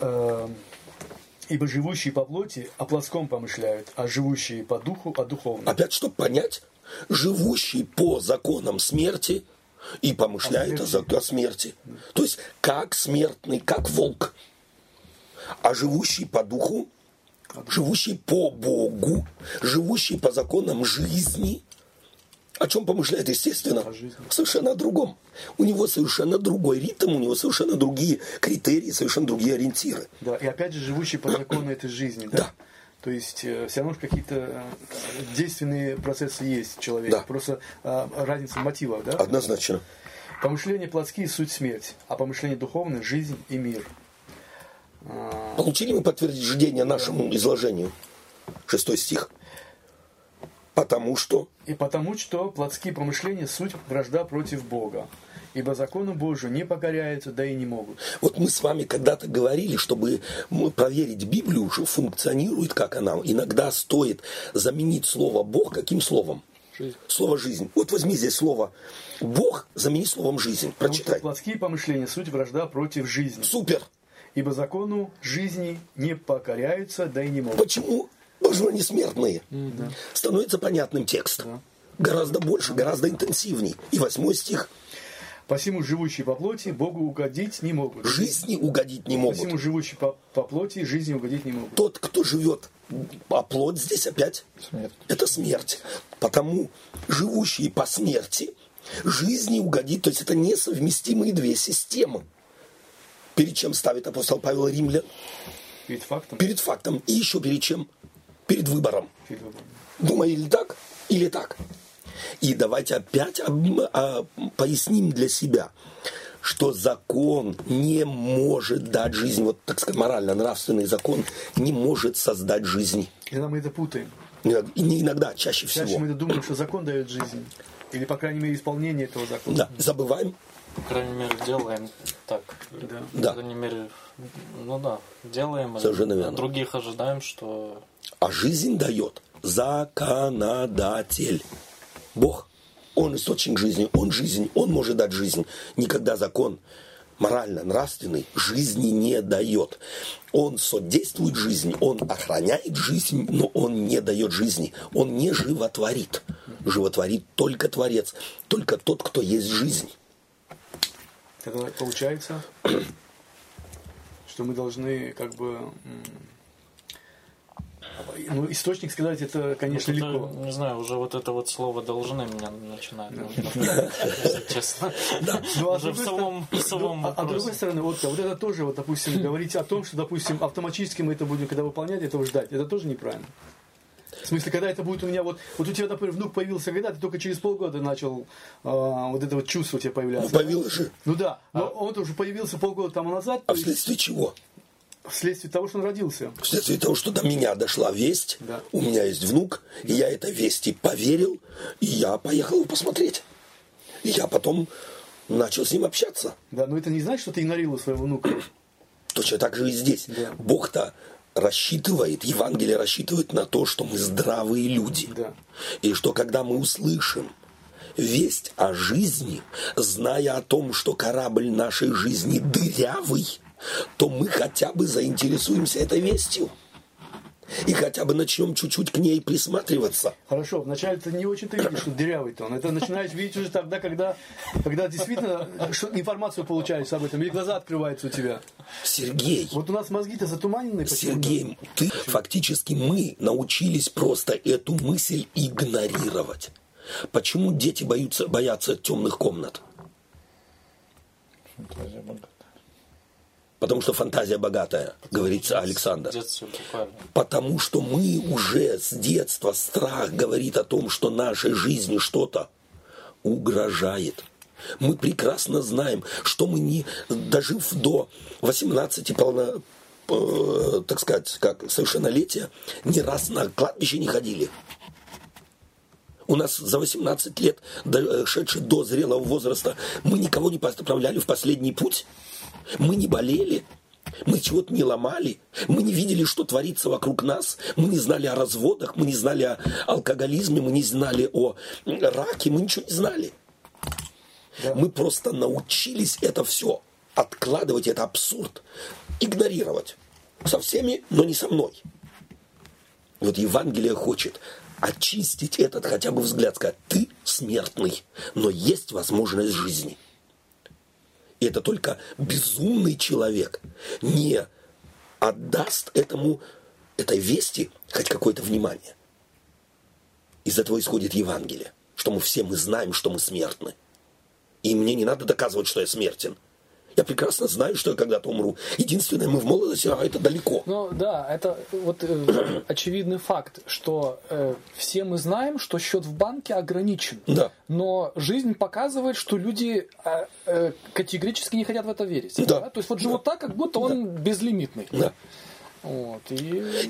C: Эм, Ибо живущие по плоти о плоском помышляют, а живущие по духу о духовном.
A: Опять, чтобы понять, живущий по законам смерти и помышляет о, за- о смерти. То есть, как смертный, как волк. А живущий по духу, живущий по Богу, живущий по законам жизни, о чем помышляет, естественно? Совершенно о другом. У него совершенно другой ритм, у него совершенно другие критерии, совершенно другие ориентиры.
C: Да, и опять же, живущий по закону этой жизни, да?
A: Да.
C: То есть все равно какие-то э, действенные процессы есть в человеке.
A: Да.
C: Просто э, разница в мотивах, да?
A: Однозначно.
C: Помышления плотские – суть смерть, а помышления духовные – жизнь и мир.
A: Получили мы подтверждение нашему изложению? Шестой стих. Потому что
C: И потому, что плотские помышления – суть вражда против Бога. Ибо закону Божию не покоряются, да и не могут.
A: Вот мы с вами когда-то говорили, чтобы мы проверить Библию, что функционирует, как она. Иногда стоит заменить слово Бог каким словом?
D: Жизнь.
A: Слово жизнь. Вот возьми здесь слово Бог, замени словом жизнь.
C: Потому что
A: Прочитай.
C: плотские помышления – суть вражда против жизни.
A: Супер.
C: Ибо закону жизни не покоряются, да и не могут.
A: Почему? Что они смертные. Становится понятным текст. Гораздо больше, гораздо интенсивней. И восьмой стих.
C: Посему живущие по плоти Богу угодить не могут.
A: Жизни угодить не могут.
C: Посему живущие по, по плоти жизни угодить не могут.
A: Тот, кто живет, а плоть здесь опять
E: Смерть.
A: это смерть. Потому живущие по смерти жизни угодить, то есть это несовместимые две системы. Перед чем ставит апостол Павел Римлян?
C: Перед фактом.
A: Перед фактом. И еще перед чем? Перед выбором.
C: перед выбором.
A: Думай, или так, или так. И давайте опять об- а, поясним для себя, что закон не может дать жизнь, вот так сказать, морально-нравственный закон не может создать жизнь.
C: Иногда мы это путаем.
A: И не иногда, чаще
C: Чаще
A: всего.
C: мы это думаем, что закон дает жизнь. Или, по крайней мере, исполнение этого закона.
A: Да, забываем.
B: По крайней мере, делаем так.
C: Да.
A: Да.
B: По крайней мере, ну да, делаем.
A: Совершенно верно.
B: От других ожидаем, что
A: А жизнь дает законодатель. Бог. Он источник жизни, он жизнь, он может дать жизнь. Никогда закон морально, нравственный жизни не дает. Он содействует жизни, он охраняет жизнь, но он не дает жизни. Он не животворит. Животворит только Творец, только тот, кто есть жизнь.
C: Это получается, что мы должны как бы... Ну, источник сказать, это, конечно,
B: Вот это,
C: легко.
B: не знаю, уже вот это вот слово должны меня начинает, если честно.
C: Ну, а с
B: Уже в самом
C: ну, а- а с другой стороны, вот, вот это тоже, вот, допустим, говорить о том, что, допустим, автоматически мы это будем, когда выполнять, этого ждать, это тоже неправильно. В смысле, когда это будет у меня вот, вот у тебя, например, внук появился, когда ты только через полгода начал а, вот это вот чувство у тебя появляться.
A: Появилось же.
C: Ну да, но он уже появился полгода тому назад,
A: А
C: есть
A: вследствие чего?
C: Вследствие того, что он родился.
A: Вследствие того, что до меня дошла весть,
C: Да.
A: у меня есть внук, и я этой вести поверил, и я поехал его посмотреть. И я потом начал с ним общаться.
C: Да, но это не значит, что ты игнорировал своего внука.
A: Точно так же и здесь.
C: Да.
A: Бог-то рассчитывает, Евангелие рассчитывает на то, что мы здравые люди.
C: Да.
A: И что когда мы услышим весть о жизни, зная о том, что корабль нашей жизни дырявый, то мы хотя бы заинтересуемся этой вестью. И хотя бы начнем чуть-чуть к ней присматриваться.
C: Хорошо, вначале ты не очень-то видишь, что дырявый-то он. Это начинаешь видеть уже тогда, когда, когда действительно информацию получаешь об этом, или глаза открываются у тебя.
A: Сергей,
C: Вот у нас мозги-то затуманены.
A: Сергей, ты фактически мы научились просто эту мысль игнорировать. Почему дети боятся, боятся темных комнат? Потому что фантазия богатая, говорится Александр.
B: В детстве буквально.
A: Потому что мы уже с детства, страх говорит о том, что нашей жизни что-то угрожает. Мы прекрасно знаем, что мы не, дожив до 18 полно, э, так сказать, как совершеннолетия, ни раз на кладбище не ходили. У нас за 18 лет, дошедшие до зрелого возраста, мы никого не отправляли в последний путь. Мы не болели. Мы чего-то не ломали, мы не видели, что творится вокруг нас, мы не знали о разводах, мы не знали о алкоголизме, мы не знали о раке, мы ничего не знали. Мы просто научились это все откладывать, это абсурд, игнорировать. Со всеми, но не со мной. Вот Евангелие хочет очистить этот хотя бы взгляд, сказать, ты смертный, но есть возможность жизни. И это только безумный человек не отдаст этому, этой вести хоть какое-то внимание. Из этого исходит Евангелие, что мы все мы знаем, что мы смертны. И мне не надо доказывать, что я смертен. Я прекрасно знаю, что я когда-то умру. Единственное, мы в молодости, а это далеко.
D: Ну да, это вот э, очевидный факт, что э, все мы знаем, что счет в банке ограничен.
A: Да.
D: Но жизнь показывает, что люди э, э, категорически не хотят в это верить.
A: Да.
D: То есть вот живут так, как будто он безлимитный.
A: Да.
D: Вот. И,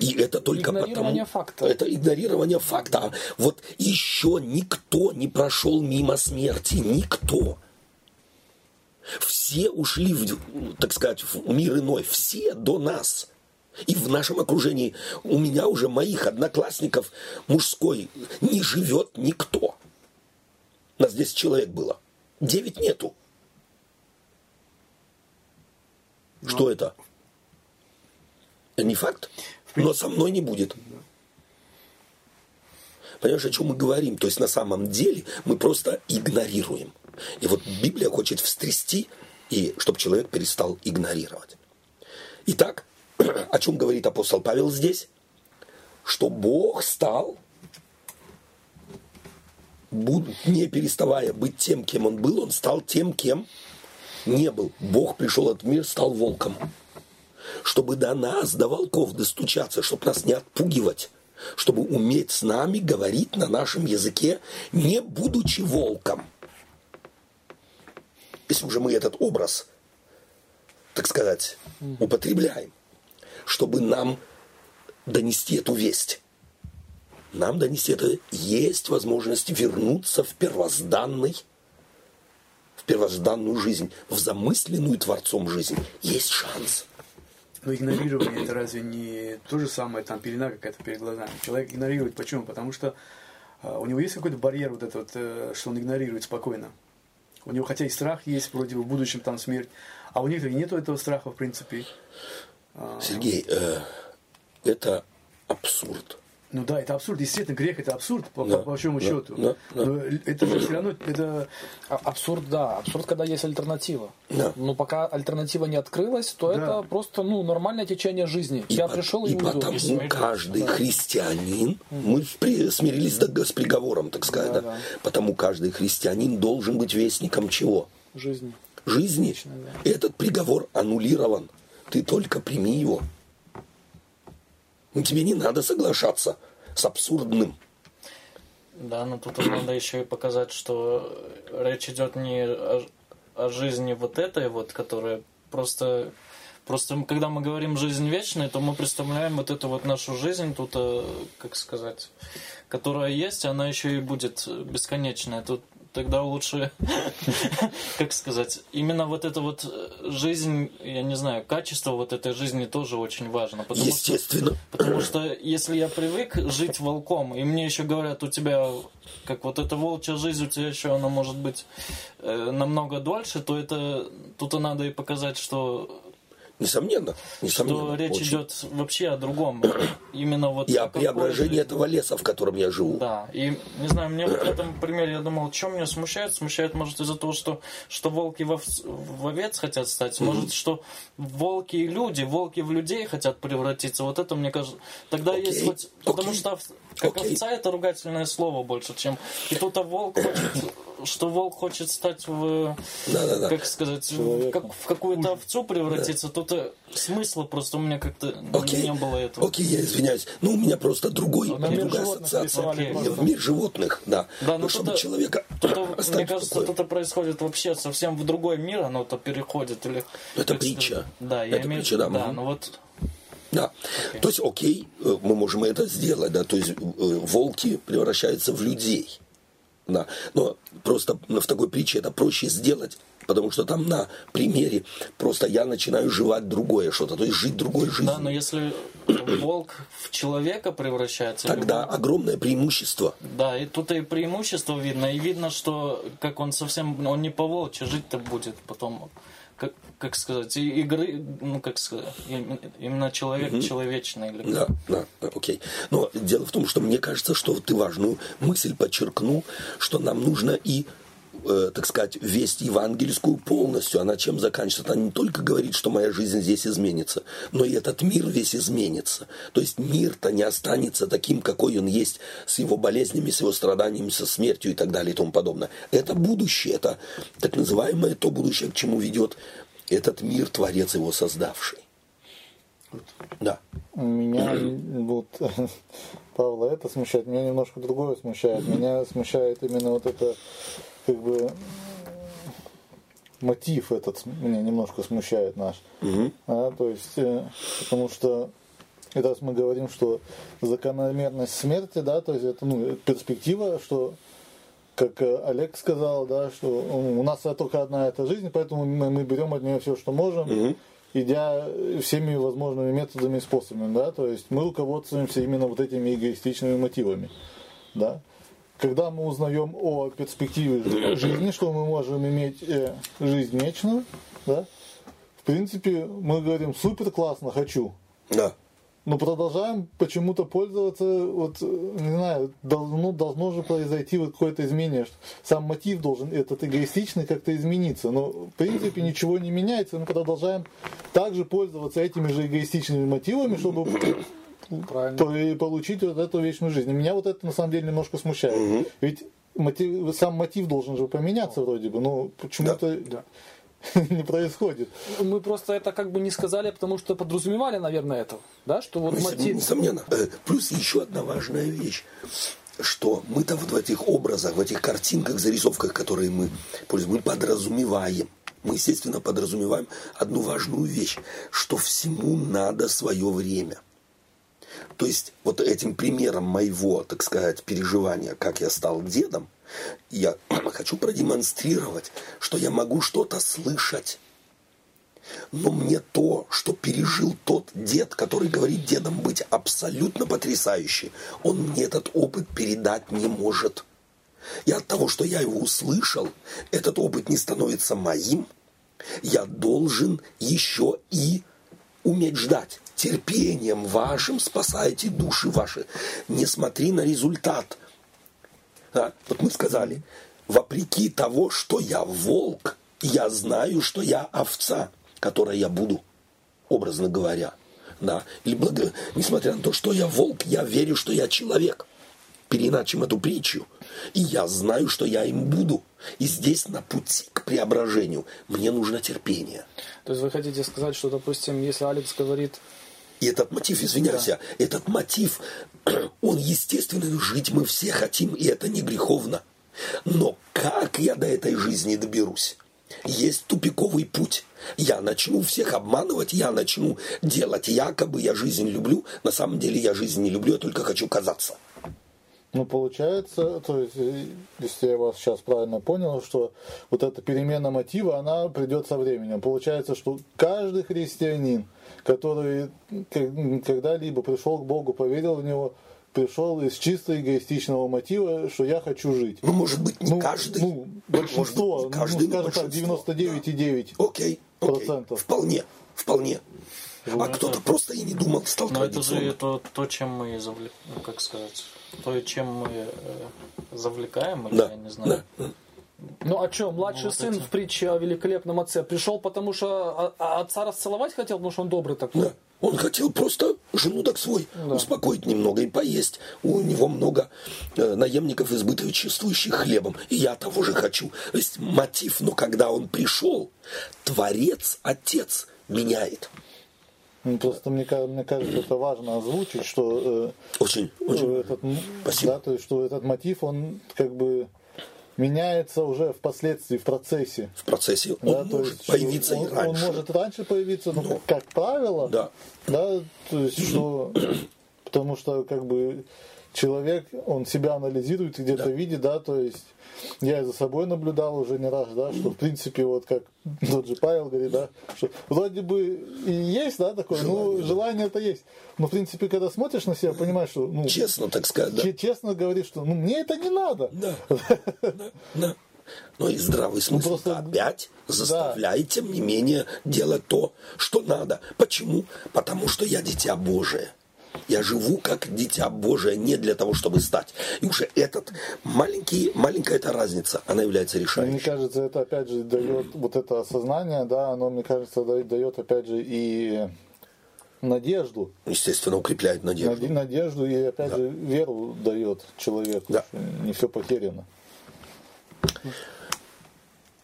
A: И это только
D: игнорирование
A: потому...
D: факта.
A: Это игнорирование факта. Вот еще никто не прошел мимо смерти. Никто. Все ушли, в, так сказать, в мир иной. Все до нас. И в нашем окружении у меня уже моих одноклассников мужской не живет никто. Нас 10 человек было. Девять нету. Что это? Это не факт, но со мной не будет. Понимаешь, о чем мы говорим? То есть на самом деле мы просто игнорируем. И вот Библия хочет встрясти, и чтобы человек перестал игнорировать. Итак, о чем говорит апостол Павел здесь? Что Бог стал, не переставая быть тем, кем он был, он стал тем, кем не был. Бог пришел этот мир, стал волком. Чтобы до нас, до волков достучаться, чтобы нас не отпугивать, чтобы уметь с нами говорить на нашем языке, не будучи волком. Если уже мы этот образ, так сказать, употребляем, чтобы нам донести эту весть. Нам донести это есть возможность вернуться в первозданный в первозданную жизнь, в замысленную Творцом жизнь. Есть шанс.
C: Но игнорирование это разве не то же самое, там пелена какая-то перед глазами. Человек игнорирует. Почему? Потому что а, у него есть какой-то барьер вот этот, э, что он игнорирует спокойно. У него хотя и страх есть, вроде бы в будущем там смерть, а у некоторых нету этого страха в принципе. А,
A: Сергей, э, это абсурд.
C: Ну да, это абсурд. Естественно, грех это абсурд, по,
A: Да,
C: по большому
A: да,
C: счету.
A: да, да.
C: Но это же все равно, это
D: А- Абсурд, да. Абсурд, когда есть альтернатива.
A: Да.
D: Но пока альтернатива не открылась, то
C: Да.
D: это просто ну, нормальное течение жизни. Я
A: по-
D: пришел и,
A: и
D: уйду.
A: потому
B: смирились.
A: каждый христианин, мы при- смирились до- с приговором, так сказать, да,
D: Да, да.
A: потому каждый христианин должен быть вестником чего?
D: Жизни.
A: Жизни.
D: да.
A: Этот приговор аннулирован. Ты только прими его. Тебе не надо соглашаться с абсурдным.
B: Да, но тут надо еще и показать, что речь идет не о, о жизни вот этой вот, которая просто... Просто когда мы говорим «жизнь вечная», то мы представляем вот эту вот нашу жизнь, тут, э, как сказать, которая есть, она еще и будет бесконечная. Тут, тогда лучше, как сказать, именно вот эта вот э, жизнь, я не знаю, качество вот этой жизни тоже очень важно. Потому
A: Естественно.
B: Что, потому что если я привык жить волком, и мне еще говорят, у тебя как вот эта волчья жизнь у тебя еще она может быть э, намного дольше, то это тут надо и показать, что
A: Несомненно, несомненно.
B: что речь
A: очень.
B: идет вообще о другом. Именно вот
A: И о преображении этого леса, в котором я живу.
B: Да, и не знаю, мне вот в этом примере я думал, что меня смущает? Смущает, может, из-за того, что, что волки в, овц- в овец хотят стать, может, что волки и люди, волки в людей хотят превратиться. Вот это, мне кажется, тогда
A: Окей,
B: есть хоть... Потому
A: окей,
B: что как
A: окей.
B: овца это ругательное слово больше, чем... И тут а волк хочет, что волк хочет стать в...
A: Да-да-да.
B: Как сказать, в, как- в какую-то овцу превратиться, тут э, смысла просто у меня как-то
A: Окей,
B: не было этого.
A: окей, я извиняюсь. Ну, у меня просто другой,
D: На
A: другая ассоциация.
D: рисовали
A: Я
B: просто.
A: в мир животных, да.
B: Да, ну
A: чтобы
B: тут-
A: человека
B: Тут, мне кажется, это происходит вообще совсем в другой мир, оно то переходит или.
A: Это притча.
B: Да, я
A: Это
B: имею
A: притча, да,
B: Да, ну вот.
A: Да. То есть, окей, э, мы можем это сделать, да, то есть э, волки превращаются в людей. Да. Но просто в такой притче это проще сделать, потому что там на примере просто я начинаю жевать другое что-то, то есть жить другой жизнью.
B: Да, но если волк в человека превращается,
A: Тогда
B: волк-
A: огромное преимущество.
B: Да, и тут и преимущество видно, и видно, что как он совсем, он не по волчьи жить-то будет потом, как, сказать, игры, ну как сказать, им- именно человек человечный. Или
A: да, да, окей. Но дело в том, что мне кажется, что ты важную мысль подчеркнул, что нам нужно и э, так сказать, весть евангельскую полностью. Она чем заканчивается? Она не только говорит, что моя жизнь здесь изменится, но и этот мир весь изменится. То есть мир-то не останется таким, какой он есть, с его болезнями, с его страданиями, со смертью и так далее и тому подобное. Это будущее, это так называемое то будущее, к чему ведет этот мир, Творец его создавший. Да.
E: Меня вот Павла это смущает, меня немножко другое смущает. Меня смущает именно вот это как бы мотив этот меня немножко смущает наш. А, то есть, э, потому что раз мы говорим, что закономерность смерти, да, то есть это ну, перспектива, что как э, Олег сказал, да, что у нас только одна эта жизнь, поэтому мы, берем от нее все, что можем, идя всеми возможными методами и способами, да, то есть мы руководствуемся именно вот этими эгоистичными мотивами, да. Когда мы узнаем о перспективе жи- жизни, что мы можем иметь э, жизнь вечную, да, в принципе, мы говорим, супер классно, хочу,
A: Да.
E: Но продолжаем почему-то пользоваться, вот, не знаю, должно, должно же произойти вот какое-то изменение. что Сам мотив должен, этот эгоистичный, как-то измениться. Но, в принципе, ничего не меняется, мы продолжаем также пользоваться этими же эгоистичными мотивами, чтобы
D: Правильно.
E: получить вот эту вечную жизнь. И меня вот это, на самом деле, немножко смущает. Ведь мотив, сам мотив должен же поменяться вроде бы, но почему-то
D: Да.
E: не происходит.
D: Мы просто это как бы не сказали, потому что подразумевали, наверное, это. Да, что вот мотив...
A: Несомненно. Э, Плюс еще одна важная вещь, что мы-то вот в этих образах, в этих картинках, зарисовках, которые мы пользуем, мы подразумеваем, мы, естественно, подразумеваем одну важную вещь, что всему надо свое время. То есть вот этим примером моего, так сказать, переживания, как я стал дедом, я хочу продемонстрировать, что я могу что-то слышать. Но мне то, что пережил тот дед, который говорит дедом быть абсолютно потрясающе, он мне этот опыт передать не может. И от того, что я его услышал, этот опыт не становится моим, я должен еще и уметь ждать. Терпением вашим спасайте души ваши. Не смотри на результат. Да, вот мы сказали, вопреки того, что я волк, я знаю, что я овца, которой я буду, образно говоря. Да. Или благо- несмотря на то, что я волк, я верю, что я человек. Переначим эту притчу. И я знаю, что я им буду. И здесь на пути к преображению мне нужно терпение.
D: То есть вы хотите сказать, что, допустим, если Алекс говорит,
A: И этот мотив, извиняюсь, я, этот мотив, он естественно, жить мы все хотим, и это не греховно. Но как я до этой жизни доберусь? Есть тупиковый путь. Я начну всех обманывать, я начну делать якобы я жизнь люблю. На самом деле я жизнь не люблю, я только хочу казаться.
E: Ну, получается, то есть, э, если я вас сейчас правильно понял, что вот эта перемена мотива, она придет со временем. Получается, что каждый христианин, который когда-либо пришел к Богу, поверил в Него, пришел из чисто эгоистичного мотива, что я хочу жить.
A: Ну, может быть, не
E: Ну,
A: каждый.
E: ну, большинство,
A: Может быть, не каждый,
E: ну, скажем так,
A: большинство.
E: 99,9.
A: Окей, окей.
E: процентов.
A: Вполне, вполне. А кто-то просто и не думал, стал
B: Но это же это то, чем мы завлек... ну, как сказать, то, чем мы э, завлекаем, или
A: Да,
B: я не знаю.
D: Ну а что, младший
B: вот
D: сын
B: эти.
D: в притче о великолепном отце пришел, потому что а- а отца расцеловать хотел, потому что он добрый такой?
A: Да. Он хотел просто желудок свой успокоить немного и поесть. У него много э, наемников, избыточествующих хлебом. И я того же хочу. То есть мотив, но когда он пришел, Творец, Отец меняет.
E: Ну, Просто мне, мне кажется, это важно озвучить, что э,
A: Очень, очень.
E: этот,
A: Спасибо.
E: да, то есть, что этот мотив, он как бы меняется уже впоследствии, в процессе.
A: В процессе он
E: Да,
A: может появиться
E: он,
A: и раньше.
E: Он может раньше появиться, но, как, как правило,
A: Да.
E: да, то есть что, потому что как бы человек, он себя анализирует, и где-то
A: Да.
E: видит, да, то есть я и за собой наблюдал уже не раз, да, что в принципе вот как тот же Павел говорит, да, что вроде бы и есть, да, такое, ну желание это есть, но в принципе когда смотришь на себя, понимаешь, что ну,
A: Честно, так сказать, да.
E: че- честно говоришь, что ну мне это не надо.
A: Да, да, да. Но и здравый смысл
E: Ну, просто-
A: опять заставляет, тем не менее, делать то, что надо. Почему? Потому что я дитя Божие. Я живу как дитя Божие не для того, чтобы стать. И уже этот маленький, маленькая эта разница, она является
E: Мне
A: решающей.
E: кажется, это опять же дает вот это осознание, да, оно, мне кажется, да- дает опять же и надежду.
A: Естественно, укрепляет надежду.
E: Наде- Надежду и опять же веру дает человеку,
A: Да.
E: не все потеряно.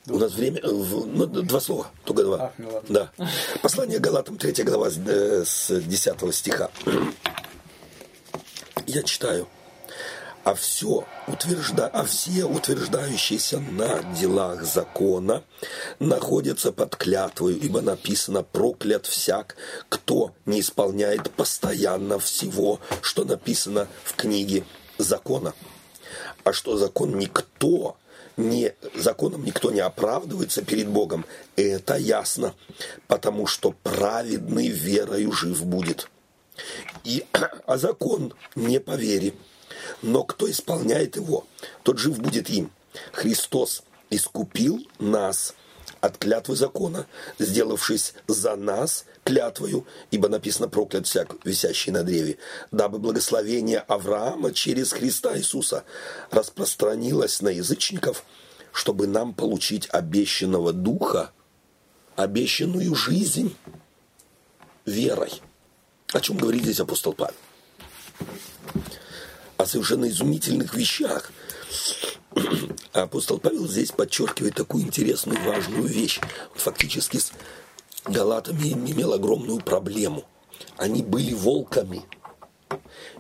A: У нас время... э, ну, два слова, только два.
C: А, ну ладно.
A: да. Послание Галатам, 3 глава, с, э, с 10 стиха. Я читаю. А все утвержда... а все утверждающиеся на делах закона находятся под клятвою, ибо написано проклят всяк, кто не исполняет постоянно всего, что написано в книге закона. А что закон никто не, законом никто не оправдывается перед Богом, это ясно, потому что праведный верою жив будет. И, а закон не по вере, но кто исполняет его, тот жив будет им. Христос искупил нас от клятвы закона, сделавшись за нас клятвою, ибо написано проклят всяк, висящий на древе, дабы благословение Авраама через Христа Иисуса распространилось на язычников, чтобы нам получить обещанного духа, обещанную жизнь верой. О чем говорит здесь апостол Павел? О совершенно изумительных вещах. Апостол Павел здесь подчеркивает такую интересную, важную вещь. Он фактически с галатами имел огромную проблему. Они были волками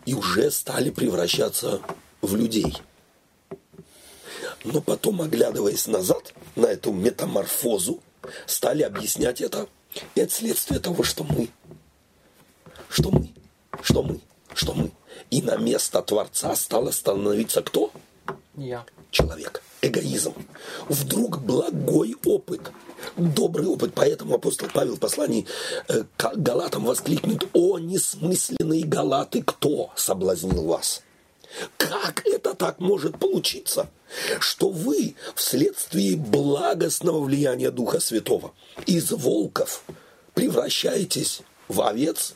A: и уже стали превращаться в людей. Но потом, оглядываясь назад на эту метаморфозу, стали объяснять это. И это следствие того, что мы, что мы, что мы, что мы. И на место Творца стало становиться кто?
B: Я.
A: человек. Эгоизм. Вдруг благой опыт, добрый опыт. Поэтому апостол Павел в послании э, к Галатам воскликнет, «О, несмысленные Галаты, кто соблазнил вас?» Как это так может получиться, что вы вследствие благостного влияния Духа Святого из волков превращаетесь в овец,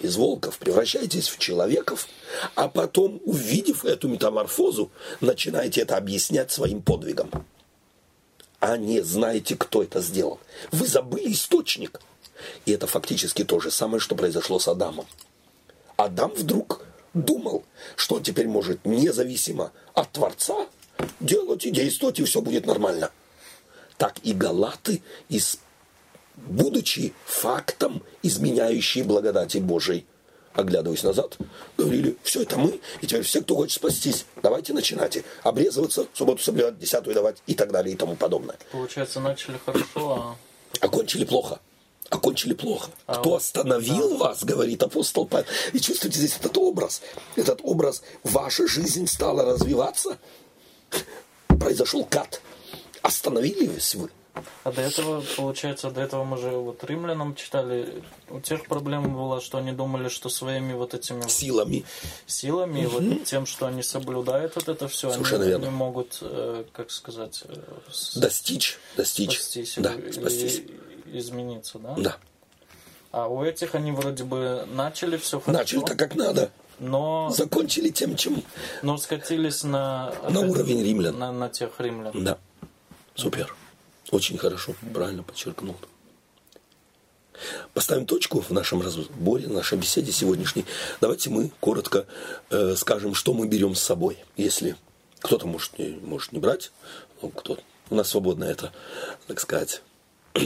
A: из волков превращаетесь в человеков, а потом, увидев эту метаморфозу, начинаете это объяснять своим подвигом. А не знаете, кто это сделал. Вы забыли источник. И это фактически то же самое, что произошло с Адамом. Адам вдруг думал, что он теперь может независимо от Творца делать и действовать, и все будет нормально. Так и галаты, из, будучи фактом, изменяющие благодати Божией, оглядываясь назад, говорили, все это мы, и теперь все, кто хочет спастись, давайте начинайте обрезываться, субботу соблюдать, десятую давать и так далее и тому подобное.
B: Получается, начали хорошо, а
A: Окончили плохо. окончили плохо. Кто остановил вас, говорит апостол Павел. И чувствуете здесь этот образ. Этот образ, ваша жизнь стала развиваться. Произошел кат. Остановились вы.
B: А до этого, получается, до этого мы же вот римлянам читали, у тех проблема была, что они думали, что своими вот этими
A: Силами.
B: силами, вот тем, что они соблюдают вот это все, они,
A: Совершенно верно.
B: они могут, э, как сказать, э,
A: Достичь. Достичь.
B: спастись
A: Да,
B: или-
A: спастись.
B: измениться, да?
A: Да.
B: А у этих они вроде бы начали все хорошо,
A: Начали так, как надо.
B: но,
A: Закончили тем, чем...
B: но скатились на,
A: На уровень римлян.
B: На, на тех римлян.
A: Да. Супер. Очень хорошо. Правильно подчеркнул. Поставим точку в нашем разборе, в нашей беседе сегодняшней. Давайте мы коротко э, скажем, что мы берем с собой. Если кто-то может не, может не брать, ну, кто у нас свободно это, так сказать.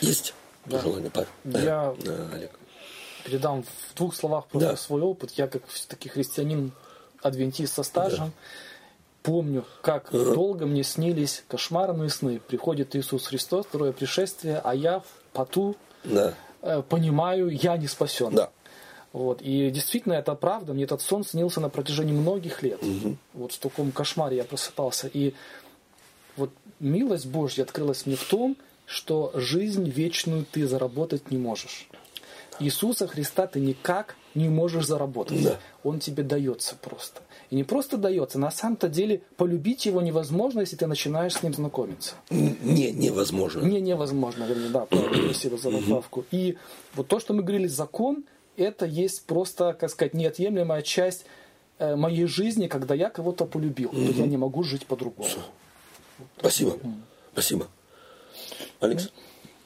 A: Есть желание, Павел?
D: Я-
A: Да, Олег.
D: передам в двух словах просто
A: Да.
D: свой опыт. Я как все-таки христианин адвентист со стажем, помню, как долго мне снились кошмарные сны. Приходит Иисус Христос, второе пришествие, а я в поту
A: Да,
D: э, понимаю, я не спасен.
A: да.
D: Вот. И действительно, это правда. Мне этот сон снился на протяжении многих лет. Вот в таком кошмаре я просыпался. И вот милость Божья открылась мне в том, что жизнь вечную ты заработать не можешь. Иисуса Христа ты никак не можешь заработать.
A: Да.
D: Он тебе дается просто. И не просто дается, на самом-то деле полюбить его невозможно, если ты начинаешь с ним знакомиться.
A: Не, невозможно.
D: Не, невозможно, вернее, да, спасибо за поправку. И вот то, что мы говорили, закон, это есть просто, как сказать, неотъемлемая часть э, моей жизни, когда я кого-то полюбил, то я не могу жить по-другому.
A: Спасибо. Спасибо. Алекс?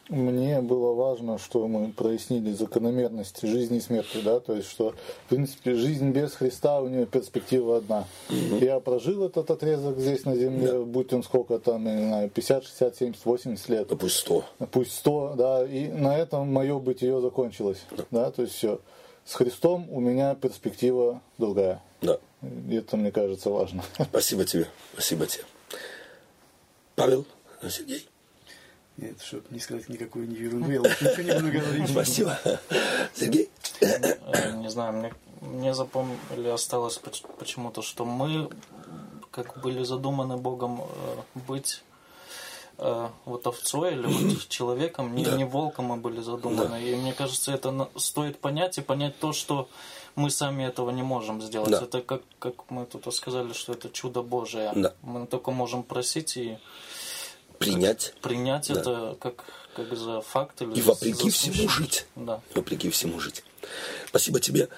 E: Мне было важно, что мы прояснили закономерность жизни и смерти, да, то есть, что, в принципе, жизнь без Христа, у нее перспектива одна. Я прожил этот отрезок здесь на земле, будь он сколько там, не знаю, 50, 60, 70, 80 лет,
A: Да пусть сто.
E: пусть 100, да, и на этом мое бытие закончилось, да, то есть все. С Христом у меня перспектива другая.
A: Да.
E: И это, мне кажется, важно.
A: Спасибо тебе. Спасибо тебе. Павел, Сергей.
C: Нет, чтобы не сказать никакую не ерунду, я лучше ничего не буду говорить.
A: Спасибо. Сергей?
B: Э, Не знаю, мне, мне запомнили, осталось поч- почему-то, что мы, как были задуманы Богом э, быть э, вот овцой или вот человеком, не, не волком мы были задуманы. И мне кажется, это на- стоит понять и понять то, что мы сами этого не можем сделать.
A: Да.
B: Это как, как мы тут сказали, что это чудо Божие.
A: Да.
B: Мы только можем просить и
A: Принять
B: принять это как, как за факт или
A: и вопреки всему жить.
B: Да.
A: Вопреки всему жить. Спасибо тебе.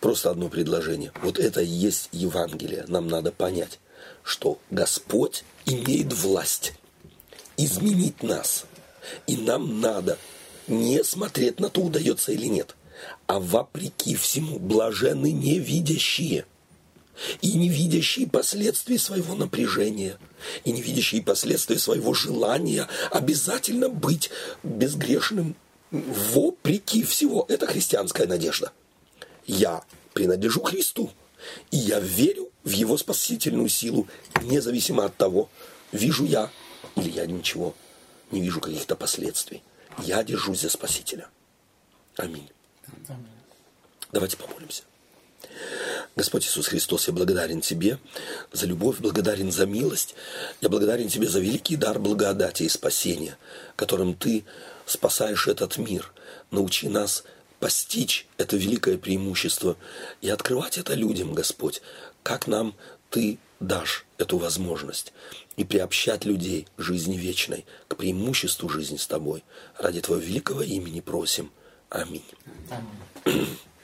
A: Просто одно предложение. Вот это и есть Евангелие. Нам надо понять, что Господь имеет власть изменить нас. И нам надо не смотреть на то, удается или нет, а вопреки всему блажены невидящие и не видящие последствий своего напряжения, и не видящие последствий своего желания обязательно быть безгрешным вопреки всего. Это христианская надежда. Я принадлежу Христу, и я верю в Его спасительную силу, независимо от того, вижу я или я ничего не вижу каких-то последствий. Я держусь за Спасителя. Аминь. Давайте помолимся. Господь Иисус Христос, я благодарен Тебе за любовь, благодарен за милость. Я благодарен Тебе за великий дар благодати и спасения, которым Ты спасаешь этот мир. Научи нас постичь это великое преимущество и открывать это людям, Господь, как нам Ты дашь эту возможность и приобщать людей к жизни вечной, к преимуществу жизни с Тобой. Ради Твоего великого имени просим. Аминь.